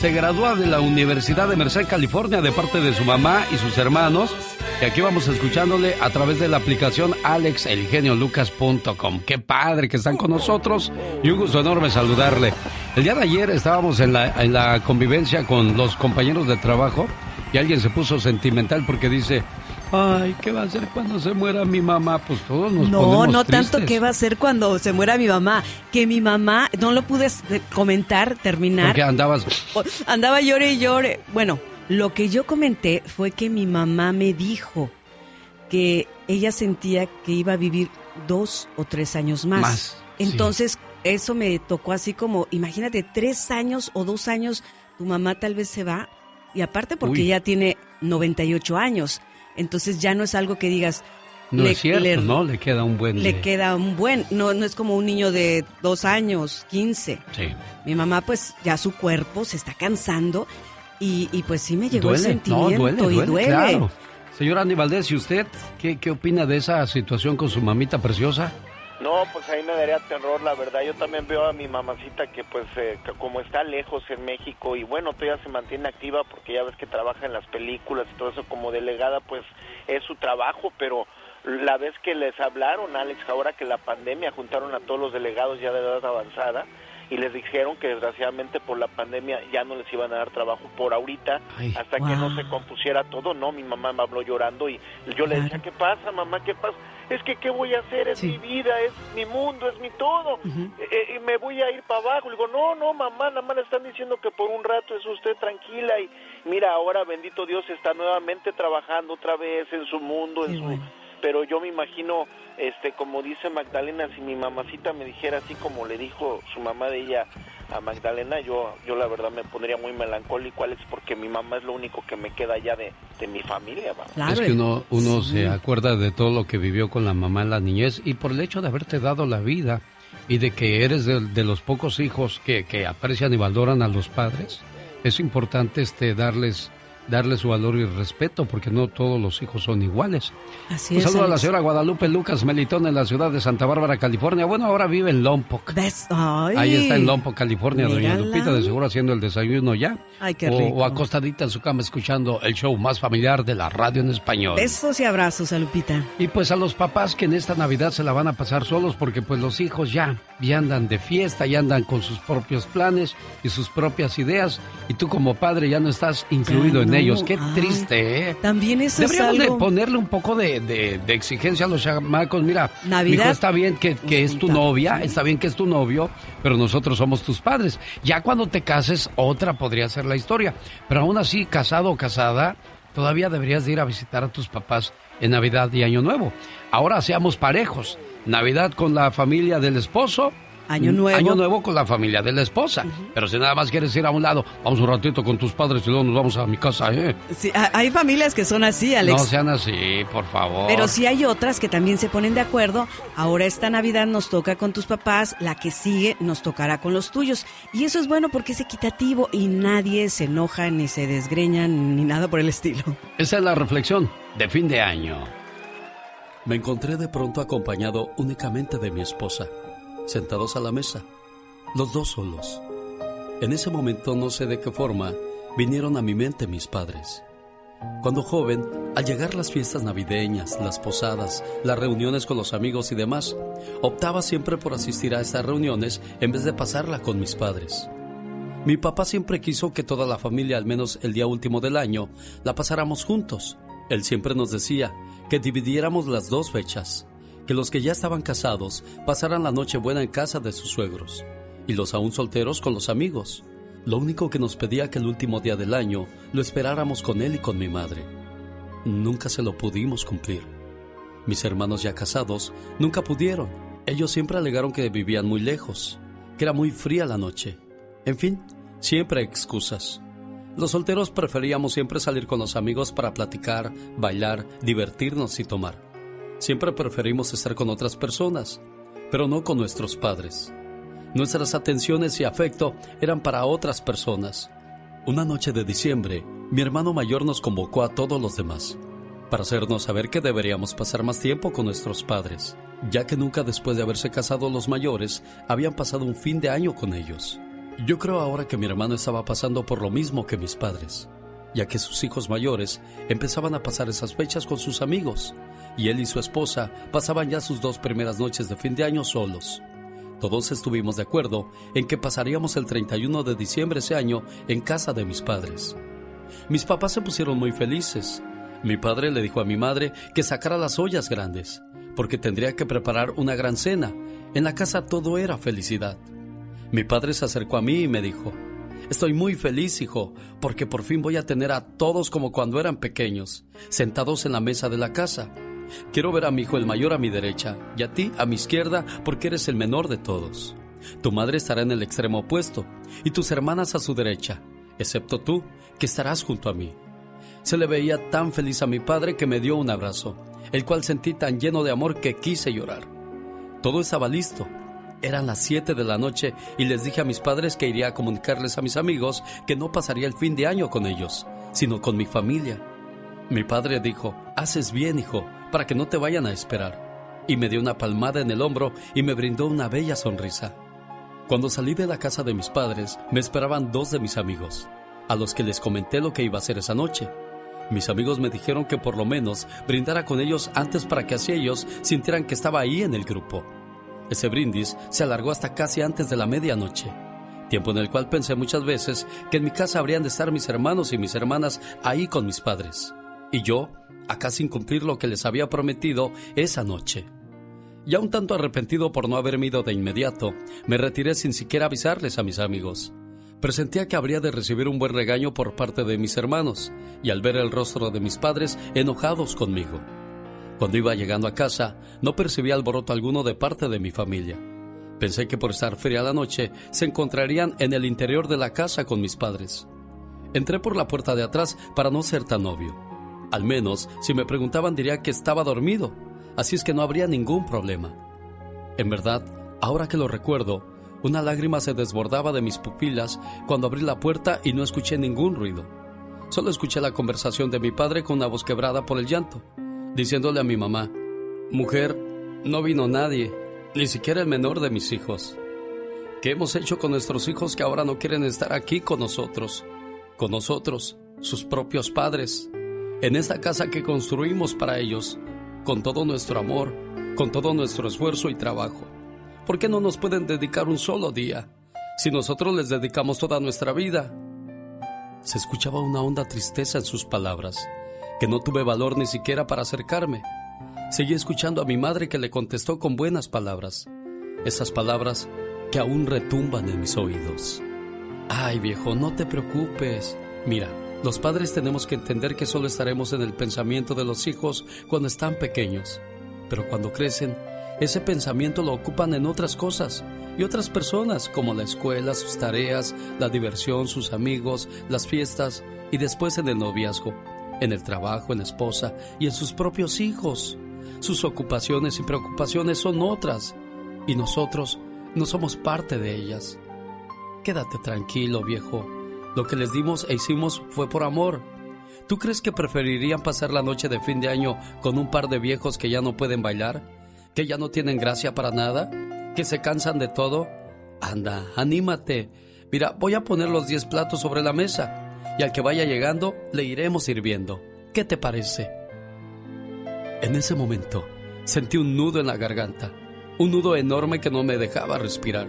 se gradúa de la Universidad de Merced, California, de parte de su mamá y sus hermanos. Y aquí vamos escuchándole a través de la aplicación alexelgeniolucas.com. Qué padre que están con nosotros y un gusto enorme saludarle. El día de ayer estábamos en la, en la convivencia con los compañeros de trabajo y alguien se puso sentimental porque dice, ay, ¿qué va a hacer cuando se muera mi mamá? Pues todos nos No, ponemos no tanto tristes. que va a ser cuando se muera mi mamá. Que mi mamá, no lo pude eh, comentar, terminar. Porque andabas... Andaba llore y llore. Bueno, lo que yo comenté fue que mi mamá me dijo que ella sentía que iba a vivir dos o tres años más. Más, sí. Entonces, eso me tocó así como, imagínate, tres años o dos años, tu mamá tal vez se va. Y aparte porque Uy. ella tiene 98 años. Entonces ya no es algo que digas... No le- es cierto, le- ¿no? Le queda un buen... le de- queda un buen, no, no es como un niño de dos años, 15. Sí. Mi mamá pues ya su cuerpo se está cansando y, y, pues sí me llegó duele, el sentimiento no, duele, y duele, duele. claro. Señor Andy Valdés, ¿y usted qué, qué opina de esa situación con su mamita preciosa? No, pues ahí me daría terror, la verdad. Yo también veo a mi mamacita que pues eh, como está lejos en México y bueno, todavía se mantiene activa porque ya ves que trabaja en las películas y todo eso como delegada, pues es su trabajo, pero la vez que les hablaron, Alex, ahora que la pandemia juntaron a todos los delegados ya de edad avanzada y les dijeron que desgraciadamente por la pandemia ya no les iban a dar trabajo por ahorita Ay. hasta que no se compusiera todo, no, mi mamá me habló llorando y yo le decía, ¿qué pasa, mamá? ¿Qué pasa? Es que, ¿qué voy a hacer? Es mi vida, es mi mundo, es mi todo. Eh, eh, y me voy a ir para abajo. Le digo, no, no, mamá, nada más le están diciendo que por un rato es usted tranquila y mira, ahora bendito Dios está nuevamente trabajando otra vez en su mundo, en su... Pero yo me imagino, este, como dice Magdalena, si mi mamacita me dijera así como le dijo su mamá de ella a Magdalena, yo, yo la verdad me pondría muy melancólico, Alex, porque mi mamá es lo único que me queda ya de, de mi familia. ¿va? es que uno, uno Sí. se acuerda de todo lo que vivió con la mamá en la niñez y por el hecho de haberte dado la vida y de que eres de, de los pocos hijos que, que aprecian y valoran a los padres, es importante este darles darles su valor y respeto porque no todos los hijos son iguales. Así Un es, saludo a la señora Guadalupe Lucas Melitón en la ciudad de Santa Bárbara, California. Bueno, ahora vive en Lompoc. Ahí está en Lompoc, California, doña. Lupita, de seguro haciendo el desayuno ya. Ay, qué o, rico. o acostadita en su cama escuchando el show más familiar de la radio en español. Besos y abrazos a Lupita. Y pues a los papás que en esta Navidad se la van a pasar solos porque pues los hijos ya, ya andan de fiesta, ya andan con sus propios planes y sus propias ideas y tú como padre ya no estás incluido Ya en no, ellos. Qué ay. triste, ¿eh? También eso es Deberíamos algo... de ponerle un poco de, de- de exigencia a los chamacos. Mira, Navidad. mijo, está bien que, que es tu novia, está bien que es tu novio, pero nosotros somos tus padres. Ya cuando te cases, otra podría ser la historia. Pero aún así, casado o casada, todavía deberías de ir a visitar a tus papás en Navidad y Año Nuevo. Ahora seamos parejos. Navidad con la familia del esposo Año nuevo. Año nuevo con la familia de la esposa. Pero si nada más quieres ir a un lado, vamos un ratito con tus padres y luego nos vamos a mi casa, ¿eh? Sí, ha- hay familias que son así, Alex. No sean así, por favor. Pero sí hay otras que también se ponen de acuerdo. Ahora esta Navidad nos toca con tus papás, la que sigue nos tocará con los tuyos. Y eso es bueno porque es equitativo y nadie se enoja ni se desgreña ni nada por el estilo. Esa es la reflexión de fin de año. Me encontré de pronto acompañado únicamente de mi esposa, sentados a la mesa, los dos solos. En ese momento no sé de qué forma vinieron a mi mente mis padres. Cuando joven, al llegar las fiestas navideñas, las posadas, las reuniones con los amigos y demás, optaba siempre por asistir a estas reuniones en vez de pasarla con mis padres. Mi papá siempre quiso que toda la familia, al menos el día último del año, la pasáramos juntos. Él siempre nos decía que dividiéramos las dos fechas, que los que ya estaban casados pasaran la noche buena en casa de sus suegros y los aún solteros con los amigos. Lo único que nos pedía que el último día del año lo esperáramos con él y con mi madre. Nunca se lo pudimos cumplir. Mis hermanos ya casados nunca pudieron. Ellos siempre alegaron que vivían muy lejos, que era muy fría la noche. En fin, siempre excusas. Los solteros preferíamos siempre salir con los amigos para platicar, bailar, divertirnos y tomar. Siempre preferimos estar con otras personas, pero no con nuestros padres. Nuestras atenciones y afecto eran para otras personas. Una noche de diciembre, mi hermano mayor nos convocó a todos los demás para hacernos saber que deberíamos pasar más tiempo con nuestros padres, ya que nunca después de haberse casado los mayores habían pasado un fin de año con ellos. Yo creo ahora que mi hermano estaba pasando por lo mismo que mis padres, ya que sus hijos mayores empezaban a pasar esas fechas con sus amigos, y él y su esposa pasaban ya sus dos primeras noches de fin de año solos. Todos estuvimos de acuerdo en que pasaríamos el 31 de diciembre ese año en casa de mis padres. Mis papás se pusieron muy felices. Mi padre le dijo a mi madre que sacara las ollas grandes, porque tendría que preparar una gran cena. En la casa todo era felicidad. Mi padre se acercó a mí y me dijo, Estoy muy feliz, hijo, porque por fin voy a tener a todos como cuando eran pequeños, sentados en la mesa de la casa. Quiero ver a mi hijo el mayor a mi derecha y a ti a mi izquierda porque eres el menor de todos. Tu madre estará en el extremo opuesto y tus hermanas a su derecha, excepto tú, que estarás junto a mí. Se le veía tan feliz a mi padre que me dio un abrazo, el cual sentí tan lleno de amor que quise llorar. Todo estaba listo. Eran las 7 de la noche y les dije a mis padres que iría a comunicarles a mis amigos que no pasaría el fin de año con ellos, sino con mi familia. Mi padre dijo, haces bien, hijo, para que no te vayan a esperar. Y me dio una palmada en el hombro y me brindó una bella sonrisa. Cuando salí de la casa de mis padres, me esperaban dos de mis amigos, a los que les comenté lo que iba a hacer esa noche. Mis amigos me dijeron que por lo menos brindara con ellos antes para que así ellos sintieran que estaba ahí en el grupo. Ese brindis se alargó hasta casi antes de la medianoche, tiempo en el cual pensé muchas veces que en mi casa habrían de estar mis hermanos y mis hermanas ahí con mis padres, y yo acá sin cumplir lo que les había prometido esa noche. Ya un tanto arrepentido por no haberme ido de inmediato, me retiré sin siquiera avisarles a mis amigos. Presentía que habría de recibir un buen regaño por parte de mis hermanos, y al ver el rostro de mis padres enojados conmigo. Cuando iba llegando a casa, no percibí alboroto alguno de parte de mi familia. Pensé que por estar fría la noche, se encontrarían en el interior de la casa con mis padres. Entré por la puerta de atrás para no ser tan obvio. Al menos, si me preguntaban diría que estaba dormido, así es que no habría ningún problema. En verdad, ahora que lo recuerdo, una lágrima se desbordaba de mis pupilas cuando abrí la puerta y no escuché ningún ruido. Solo escuché la conversación de mi padre con una voz quebrada por el llanto, diciéndole a mi mamá, Mujer, no vino nadie, ni siquiera el menor de mis hijos. ¿Qué hemos hecho con nuestros hijos que ahora no quieren estar aquí con nosotros? Con nosotros, sus propios padres, en esta casa que construimos para ellos, con todo nuestro amor, con todo nuestro esfuerzo y trabajo. ¿Por qué no nos pueden dedicar un solo día? Si nosotros les dedicamos toda nuestra vida. Se escuchaba una honda tristeza en sus palabras, que no tuve valor ni siquiera para acercarme. Seguí escuchando a mi madre que le contestó con buenas palabras, esas palabras que aún retumban en mis oídos. Ay viejo, no te preocupes. Mira, Los padres tenemos que entender que solo estaremos en el pensamiento de los hijos cuando están pequeños, pero cuando crecen, ese pensamiento lo ocupan en otras cosas y otras personas, como la escuela, sus tareas, la diversión, sus amigos, las fiestas y después en el noviazgo, en el trabajo, en la esposa y en sus propios hijos. Sus ocupaciones y preocupaciones son otras y nosotros no somos parte de ellas. Quédate tranquilo, viejo. Lo que les dimos e hicimos fue por amor. ¿Tú crees que preferirían pasar la noche de fin de año con un par de viejos que ya no pueden bailar? ¿Que ya no tienen gracia para nada? ¿Que se cansan de todo? Anda, anímate. Mira, voy a poner los 10 platos sobre la mesa y al que vaya llegando le iremos sirviendo. ¿Qué te parece? En ese momento sentí un nudo en la garganta, un nudo enorme que no me dejaba respirar.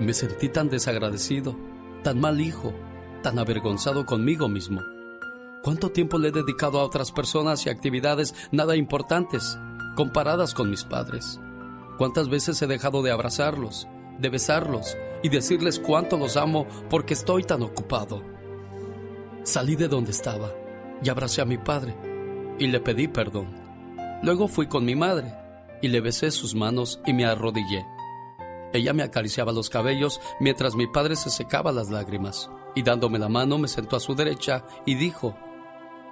Me sentí tan desagradecido, tan mal hijo, tan avergonzado conmigo mismo. ¿Cuánto tiempo le he dedicado a otras personas y actividades nada importantes comparadas con mis padres? ¿Cuántas veces he dejado de abrazarlos, de besarlos y decirles cuánto los amo porque estoy tan ocupado? Salí de donde estaba y abracé a mi padre y le pedí perdón. Luego fui con mi madre y le besé sus manos y me arrodillé. Ella me acariciaba los cabellos mientras mi padre se secaba las lágrimas y dándome la mano me sentó a su derecha y dijo,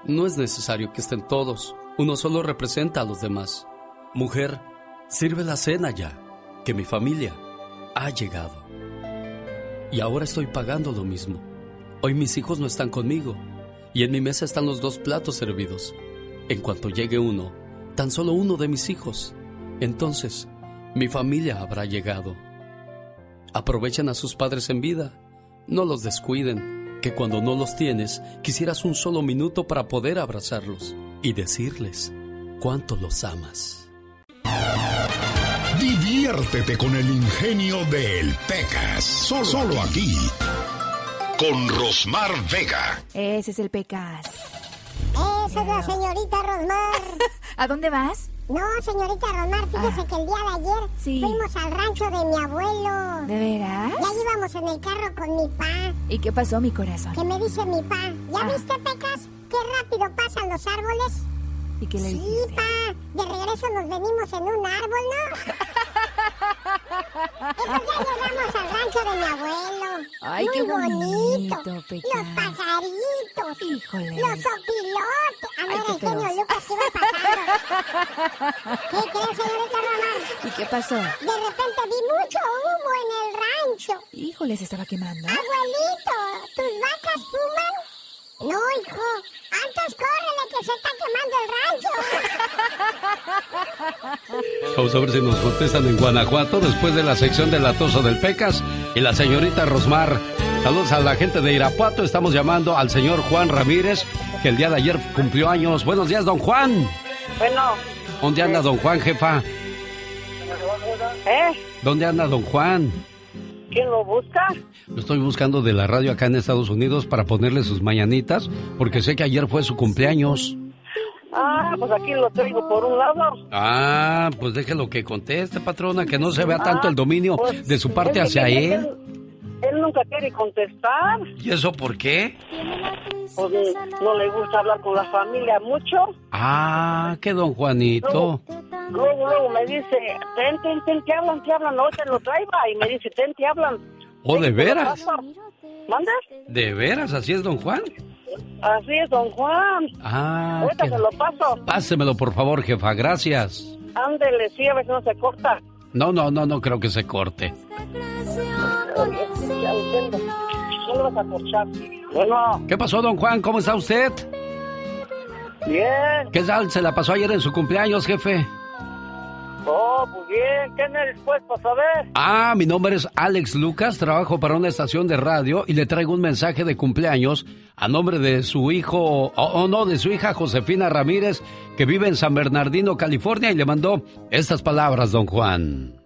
no es necesario que estén todos, uno solo representa a los demás. Mujer, sirve la cena ya, que mi familia ha llegado. Y ahora estoy pagando lo mismo. Hoy mis hijos no están conmigo y en mi mesa están los dos platos servidos. En cuanto llegue uno, tan solo uno de mis hijos, entonces mi familia habrá llegado. Aprovechen a sus padres en vida no los descuiden, que cuando no los tienes, quisieras un solo minuto para poder abrazarlos y decirles cuánto los amas. Diviértete con el ingenio del Pecas, solo, solo aquí, con Rosmar Vega. Ese es el Pecas. Esa es la señorita Rosmar. ¿A dónde vas? No, señorita Rosmar, fíjese Ah. que el día de ayer Sí. fuimos al rancho de mi abuelo. ¿De veras? Ya íbamos en el carro con mi pa. ¿Y qué pasó, mi corazón? Que me dice mi pa, ¿ya Ah. viste, Pecas? Qué rápido pasan los árboles. ¿Y qué le Sí, dijiste? pa, de regreso nos venimos en un árbol, ¿no? pues ya llegamos al rancho de mi abuelo. Ay, Muy qué bonito, Los Pecas. pajaritos. Híjole. Los opilotes. A Ay, ver, el genio. Lucas iba pasando. ¿Qué crees, señorita Román? ¿Y qué pasó? De repente vi mucho humo en el rancho. Híjole, se estaba quemando. Abuelito, ¿tus vacas fuman? No, hijo. Antes córrele que se está quemando el rancho. Vamos a ver si nos contestan en Guanajuato después de la sección del latoso del Pecas y la señorita Rosmar. Saludos a la gente de Irapuato. Estamos llamando al señor Juan Ramírez, que el día de ayer cumplió años. Buenos días, don Juan. Bueno, ¿Dónde anda don Juan, jefa? ¿eh? ¿Dónde anda don Juan? ¿Quién lo busca? Lo estoy buscando de la radio acá en Estados Unidos para ponerle sus mañanitas, porque sé que ayer fue su cumpleaños. Ah, pues aquí lo traigo por un lado. Ah, pues déjelo que conteste, patrona, que no se vea tanto el dominio pues, de su parte hacia él, él. Él nunca quiere contestar. ¿Y eso por qué? Pues no le gusta hablar con la familia mucho. Ah, que don Juanito. Luego, luego me dice, ten, ten, ten, te hablan, te hablan, no te lo traiga. Y me dice, ten, te hablan. ¿Oh, de veras? ¿Mandas? ¿De veras? ¿Así es, don Juan? Así es, don Juan. Ah, Ahorita se lo paso. pásemelo, por favor, jefa, gracias. Ándele, sí, a ver si no se corta. No, no, no, no creo que se corte. Bueno, ¿Qué pasó, don Juan? ¿Cómo está usted? bien. ¿Qué tal se la pasó ayer en su cumpleaños, jefe? Oh, pues bien. ¿Quién eres, pues, para saber? Ah, mi nombre es Alex Lucas, trabajo para una estación de radio y le traigo un mensaje de cumpleaños a nombre de su hijo, o o no, de su hija Josefina Ramírez, que vive en San Bernardino, California, y le mandó estas palabras, don Juan.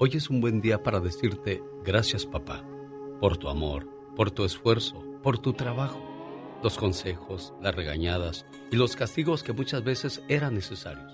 Hoy es un buen día para decirte gracias, papá, por tu amor, por tu esfuerzo, por tu trabajo, los consejos, las regañadas y los castigos que muchas veces eran necesarios.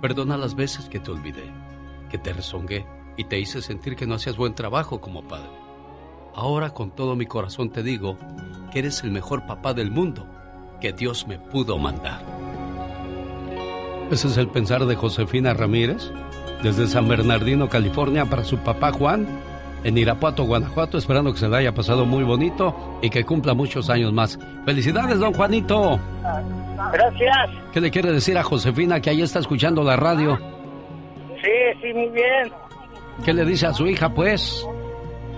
perdona las veces que te olvidé, que te rezongué y te hice sentir que no hacías buen trabajo como padre. Ahora con todo mi corazón te digo que eres el mejor papá del mundo que Dios me pudo mandar. Ese es el pensar de Josefina Ramírez, desde San Bernardino, California, para su papá Juan, en Irapuato, Guanajuato, esperando que se le haya pasado muy bonito y que cumpla muchos años más. Felicidades, don Juanito. Gracias. ¿Qué le quiere decir a Josefina que ahí está escuchando la radio? Sí, sí, muy bien. ¿Qué le dice a su hija, pues?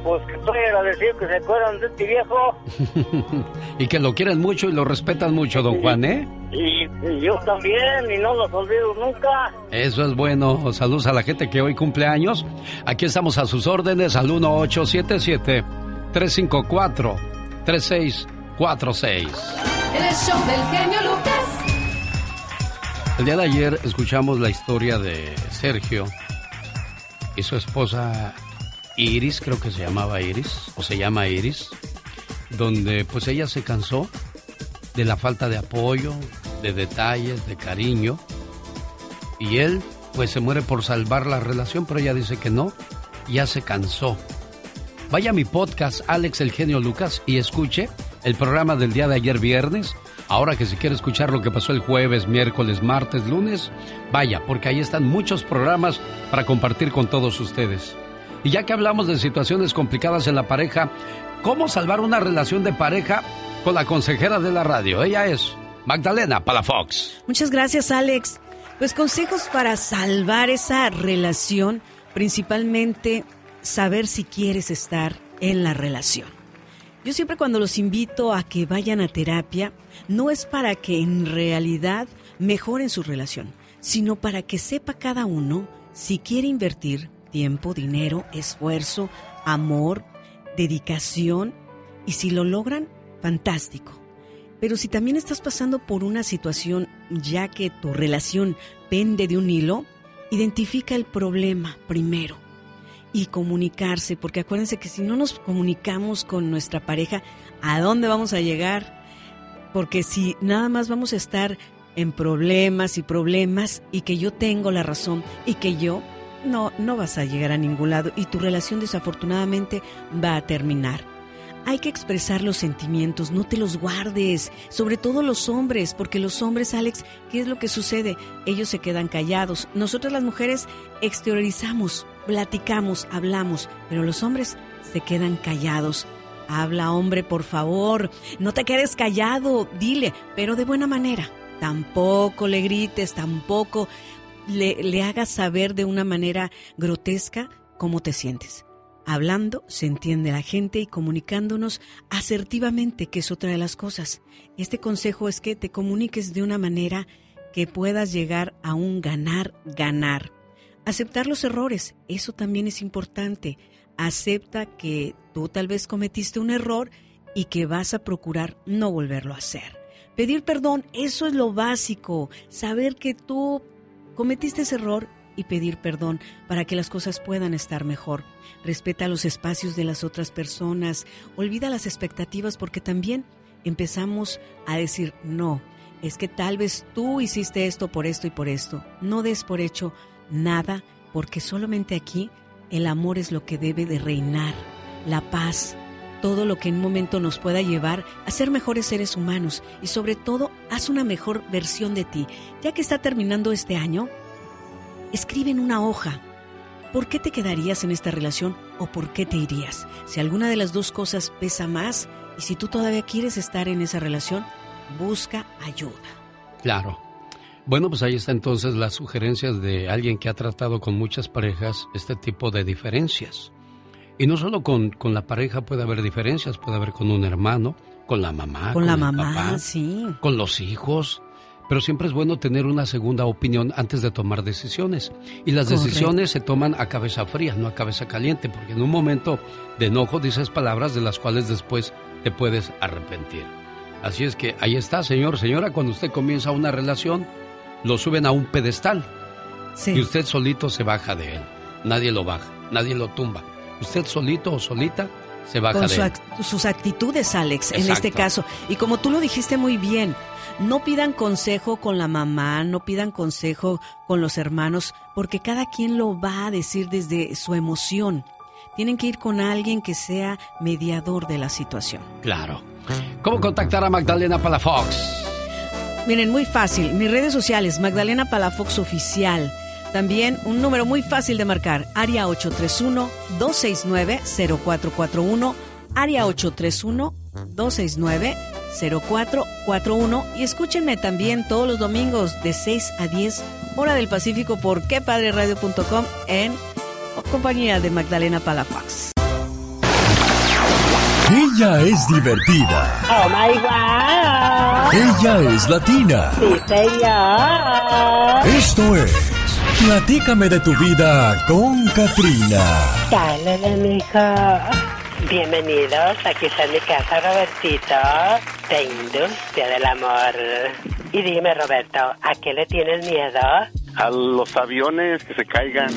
Pues que estoy agradecido que se acuerdan de este viejo. y que lo quieren mucho y lo respetan mucho, don Juan, ¿eh? Y, y yo también, y no los olvido nunca. Eso es bueno. Saludos a la gente que hoy cumple años. Aquí estamos a sus órdenes al 1877-354-3646. El show del genio Lucas. El día de ayer escuchamos la historia de Sergio y su esposa Iris, creo que se llamaba Iris, o se llama Iris, donde pues ella se cansó de la falta de apoyo, de detalles, de cariño, y él pues se muere por salvar la relación, pero ella dice que no, ya se cansó. Vaya a mi podcast, Alex el genio Lucas, y escuche el programa del día de ayer viernes. Ahora que si quiere escuchar lo que pasó el jueves, miércoles, martes, lunes, vaya, porque ahí están muchos programas para compartir con todos ustedes. Y ya que hablamos de situaciones complicadas en la pareja, ¿cómo salvar una relación de pareja con la consejera de la radio? Ella es Magdalena Palafox. Muchas gracias, Alex. Pues consejos para salvar esa relación, principalmente saber si quieres estar en la relación. Yo siempre cuando los invito a que vayan a terapia, no es para que en realidad mejoren su relación, sino para que sepa cada uno si quiere invertir tiempo, dinero, esfuerzo, amor, dedicación, y si lo logran, fantástico. Pero si también estás pasando por una situación ya que tu relación pende de un hilo, identifica el problema primero y comunicarse, porque acuérdense que si no nos comunicamos con nuestra pareja, ¿a dónde vamos a llegar? Porque si nada más vamos a estar en problemas y problemas y que yo tengo la razón y que yo no, no vas a llegar a ningún lado y tu relación desafortunadamente va a terminar. Hay que expresar los sentimientos, no te los guardes, sobre todo los hombres, porque los hombres, Alex, ¿qué es lo que sucede? Ellos se quedan callados. Nosotras las mujeres exteriorizamos, platicamos, hablamos, pero los hombres se quedan callados. Habla, hombre, por favor, no te quedes callado, dile, pero de buena manera. Tampoco le grites, tampoco le, hagas saber de una manera grotesca cómo te sientes. Hablando se entiende la gente y comunicándonos asertivamente, que es otra de las cosas. Este consejo es que te comuniques de una manera que puedas llegar a un ganar, ganar. Aceptar los errores, eso también es importante. Acepta que tú tal vez cometiste un error y que vas a procurar no volverlo a hacer. Pedir perdón, eso es lo básico. Saber que tú cometiste ese error y pedir perdón para que las cosas puedan estar mejor. Respeta los espacios de las otras personas, olvida las expectativas porque también empezamos a decir no. Es que tal vez tú hiciste esto por esto y por esto. No des por hecho nada porque solamente aquí el amor es lo que debe de reinar, la paz, todo lo que en un momento nos pueda llevar a ser mejores seres humanos y sobre todo haz una mejor versión de ti. Ya que está terminando este año, escribe en una hoja por qué te quedarías en esta relación o por qué te irías. Si alguna de las dos cosas pesa más y si tú todavía quieres estar en esa relación, busca ayuda. Claro. Bueno, pues ahí está entonces las sugerencias de alguien que ha tratado con muchas parejas este tipo de diferencias. Y no solo con, con la pareja puede haber diferencias, puede haber con un hermano, con la mamá, con, la el mamá, papá, sí. con los hijos. Pero siempre es bueno tener una segunda opinión antes de tomar decisiones. Y las Correcto. decisiones se toman a cabeza fría, no a cabeza caliente, porque en un momento de enojo dices palabras de las cuales después te puedes arrepentir. Así es que ahí está, señor, señora, cuando usted comienza una relación, lo suben a un pedestal. Y usted solito se baja de él. Nadie lo baja, nadie lo tumba. Usted solito o solita se baja Con de su act- sus actitudes, Alex, en este caso. Y como tú lo dijiste muy bien, no pidan consejo con la mamá, no pidan consejo con los hermanos, porque cada quien lo va a decir desde su emoción. Tienen que ir con alguien que sea mediador de la situación. Claro. ¿Cómo contactar a Magdalena Palafox? Miren, muy fácil. Mis redes sociales, Magdalena Palafox Oficial. También un número muy fácil de marcar, área 831-269-0441, área 831-269-0441. Y escúchenme también todos los domingos de 6 a 10, hora del Pacífico, por quepadreradio.com en compañía de Magdalena Palafox. Ella es divertida. Oh my God. Ella es latina. Sí, señor. Esto es Platícame de tu vida con Katrina. Dale, mijo. Bienvenidos, aquí está mi casa, Robertito, de Industria del Amor. Y dime, Roberto, ¿a qué le tienes miedo? A los aviones que se caigan.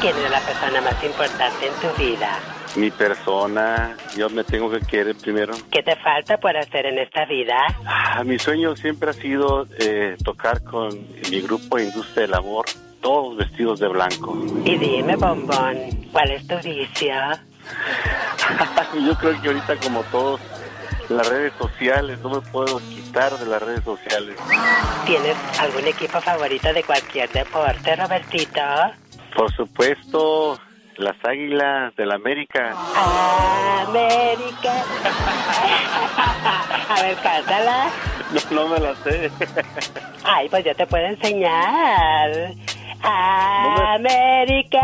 ¿Quién es la persona más importante en tu vida? Mi persona, yo me tengo que querer primero. ¿Qué te falta por hacer en esta vida? Ah, mi sueño siempre ha sido eh, tocar con mi grupo Industria del Amor, todos vestidos de blanco. Y dime, bombón, ¿cuál es tu vicio? yo creo que ahorita como todos, las redes sociales, no me puedo quitar de las redes sociales. ¿Tienes algún equipo favorito de cualquier deporte, Robertito? Por supuesto, las Águilas del América. América. A ver, cántala. No, no me la sé. Ay, pues yo te puedo enseñar. América.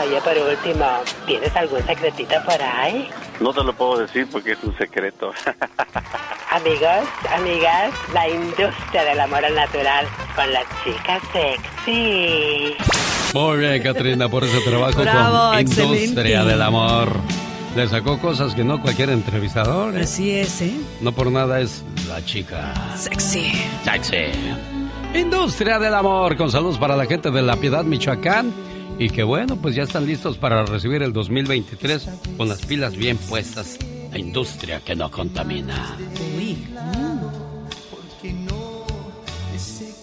Oye, por último, ¿tienes algún secretito por ahí? No te lo puedo decir porque es un secreto. Amigos, amigas, la industria del amor al natural con la chica sexy. Muy bien, Katrina, por ese trabajo Bravo, con excelente. Industria del Amor. Le sacó cosas que no cualquier entrevistador. ¿eh? Así es, ¿eh? No por nada es la chica. Sexy. Sexy. Industria del Amor, con saludos para la gente de La Piedad, Michoacán. Y que bueno, pues ya están listos para recibir el 2023 con las pilas bien puestas. La industria que no contamina.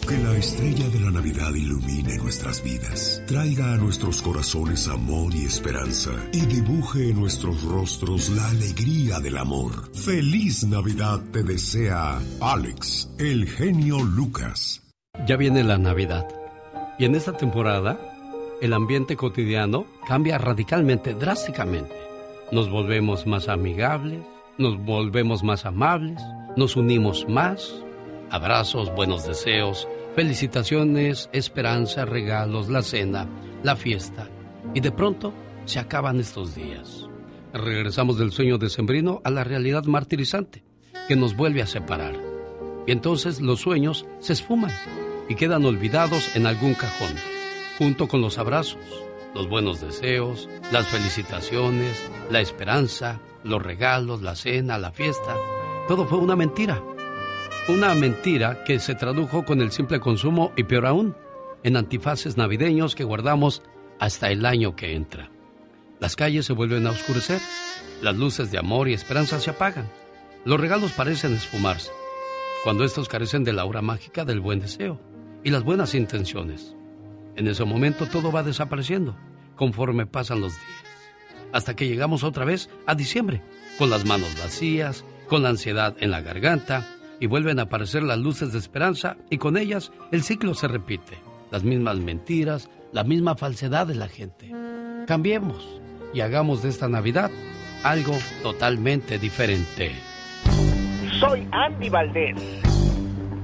Que la estrella de la Navidad ilumine nuestras vidas, traiga a nuestros corazones amor y esperanza y dibuje en nuestros rostros la alegría del amor. Feliz Navidad te desea Alex, el genio Lucas. Ya viene la Navidad. Y en esta temporada, el ambiente cotidiano cambia radicalmente, drásticamente. Nos volvemos más amigables, nos volvemos más amables, nos unimos más. Abrazos, buenos deseos, felicitaciones, esperanza, regalos, la cena, la fiesta. Y de pronto se acaban estos días. Regresamos del sueño decembrino a la realidad martirizante que nos vuelve a separar. Y entonces los sueños se esfuman y quedan olvidados en algún cajón, junto con los abrazos, los buenos deseos, las felicitaciones, la esperanza, los regalos, la cena, la fiesta. Todo fue una mentira. Una mentira que se tradujo con el simple consumo y peor aún, en antifaces navideños que guardamos hasta el año que entra. Las calles se vuelven a oscurecer, las luces de amor y esperanza se apagan, los regalos parecen esfumarse, cuando estos carecen de la aura mágica del buen deseo y las buenas intenciones. En ese momento todo va desapareciendo conforme pasan los días, hasta que llegamos otra vez a diciembre, con las manos vacías, con la ansiedad en la garganta, y vuelven a aparecer las luces de esperanza y con ellas el ciclo se repite, las mismas mentiras, la misma falsedad de la gente. Cambiemos y hagamos de esta Navidad algo totalmente diferente. Soy Andy Valdés.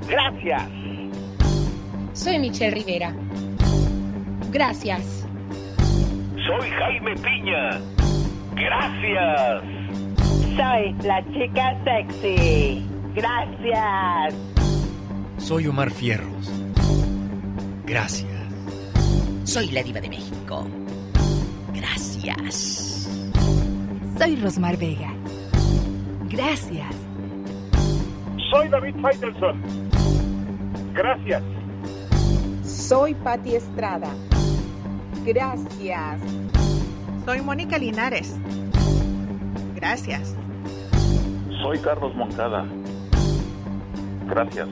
Gracias. Soy Michelle Rivera. Gracias. Soy Jaime Piña. Gracias. Soy la chica sexy. Gracias. Soy Omar Fierros. Gracias. Soy la diva de México. Gracias. Soy Rosmar Vega. Gracias. Soy David Faitelson. Gracias. Soy Patti Estrada. Gracias. Soy Mónica Linares. Gracias. Soy Carlos Moncada. Gracias.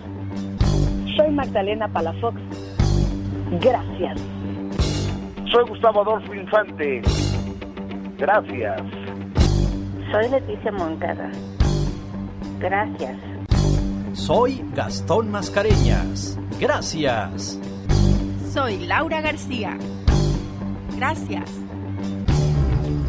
Soy Magdalena Palafox. Gracias. Soy Gustavo Adolfo Infante. Gracias. Soy Leticia Moncada. Gracias. Soy Gastón Mascareñas. Gracias. Soy Laura García. Gracias.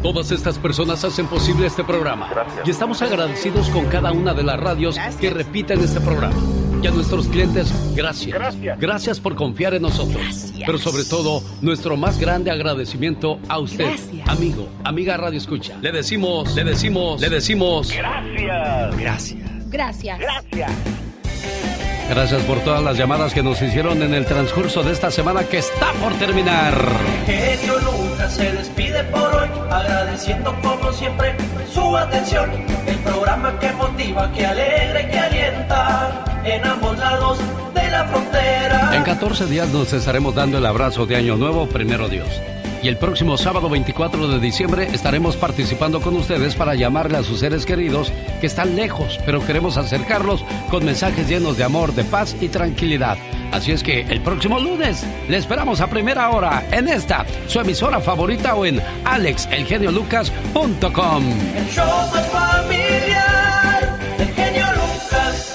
Todas estas personas hacen posible este programa. Y estamos agradecidos con cada una de las radios que repiten este programa. Y a nuestros clientes, gracias. Gracias. por confiar en nosotros. Pero sobre todo, nuestro más grande agradecimiento a usted, amigo, amiga Radio Escucha. Le decimos, le decimos, le decimos. Gracias. Gracias. Gracias. Gracias. Gracias por todas las llamadas que nos hicieron en el transcurso de esta semana que está por terminar. Genio Lucas se despide por hoy, agradeciendo como siempre su atención. El programa que motiva, que alegra y que alienta en ambos lados de la frontera. En 14 días nos estaremos dando el abrazo de Año Nuevo, primero Dios. Y el próximo sábado 24 de diciembre estaremos participando con ustedes para llamarle a sus seres queridos que están lejos, pero queremos acercarlos con mensajes llenos de amor, de paz y tranquilidad. Así es que el próximo lunes le esperamos a primera hora en esta, su emisora favorita o en alexelgeniolucas.com. El show más familiar del genio Lucas.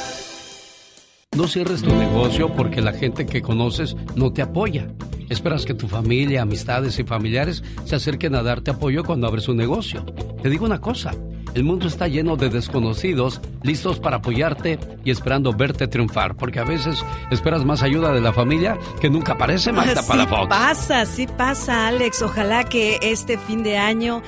No cierres tu negocio porque la gente que conoces no te apoya. Esperas que tu familia, amistades y familiares se acerquen a darte apoyo cuando abres un negocio. Te digo una cosa, el mundo está lleno de desconocidos, listos para apoyarte y esperando verte triunfar, porque a veces esperas más ayuda de la familia que nunca aparece Magda Sí Palafox. pasa, sí pasa, Alex. Ojalá que este fin de año,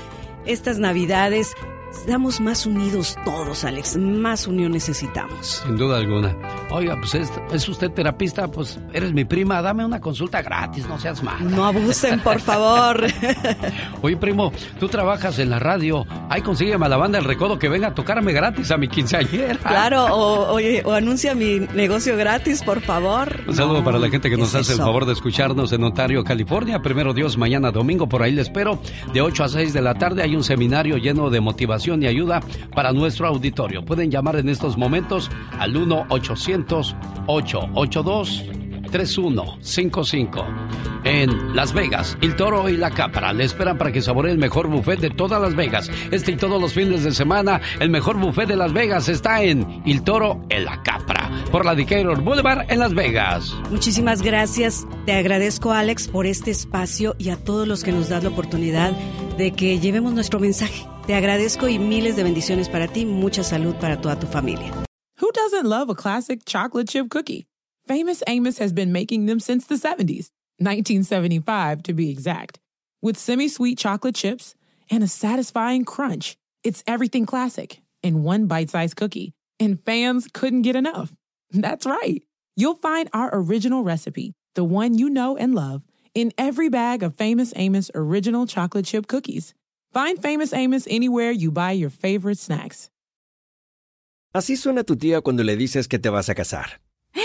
estas navidades, seamos más unidos todos, Alex. Más unión necesitamos. Sin duda alguna. Oiga, pues es, es usted terapista, pues eres mi prima, dame una consulta gratis, no seas mal. No abusen, por favor. Oye, primo, tú trabajas en la radio. Ay, consígueme a la banda El Recodo que venga a tocarme gratis a mi quinceañera. Claro, o, oye, o anuncia mi negocio gratis, por favor. Un saludo No, para la gente que ¿qué nos es hace el favor de escucharnos en Ontario, California. Primero Dios, mañana domingo, por ahí le espero. De 8 a 6 de la tarde hay un seminario lleno de motivación y ayuda para nuestro auditorio. Pueden llamar en estos momentos al 1-800-882-3155. En Las Vegas, El Toro y la Capra le esperan para que saboree el mejor buffet de todas Las Vegas. Este y todos los fines de semana, el mejor buffet de Las Vegas está en El Toro y la Capra, por la Decatur Boulevard en Las Vegas. Muchísimas gracias. Te agradezco, Alex, por este espacio y a todos los que nos das la oportunidad de que llevemos nuestro mensaje. Te agradezco y miles de bendiciones para ti. Mucha salud para toda tu familia. Who doesn't love a classic chocolate chip cookie? Famous Amos has been making them since the 70s, 1975 to be exact. With semi sweet chocolate chips and a satisfying crunch, it's everything classic in one bite sized cookie, and fans couldn't get enough. That's right. You'll find our original recipe, the one you know and love, in every bag of Famous Amos original chocolate chip cookies. Find Famous Amos anywhere you buy your favorite snacks. Así suena tu tía cuando le dices que te vas a casar.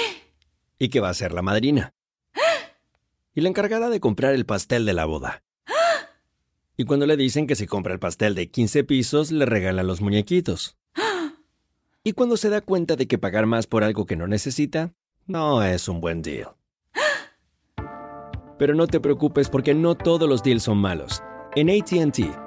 Y que va a ser la madrina. Y la encargada de comprar el pastel de la boda. Y cuando le dicen que si compra el pastel de 15 pisos, le regalan los muñequitos. Y cuando se da cuenta de que pagar más por algo que no necesita, no es un buen deal. Pero no te preocupes porque no todos los deals son malos. En ATT,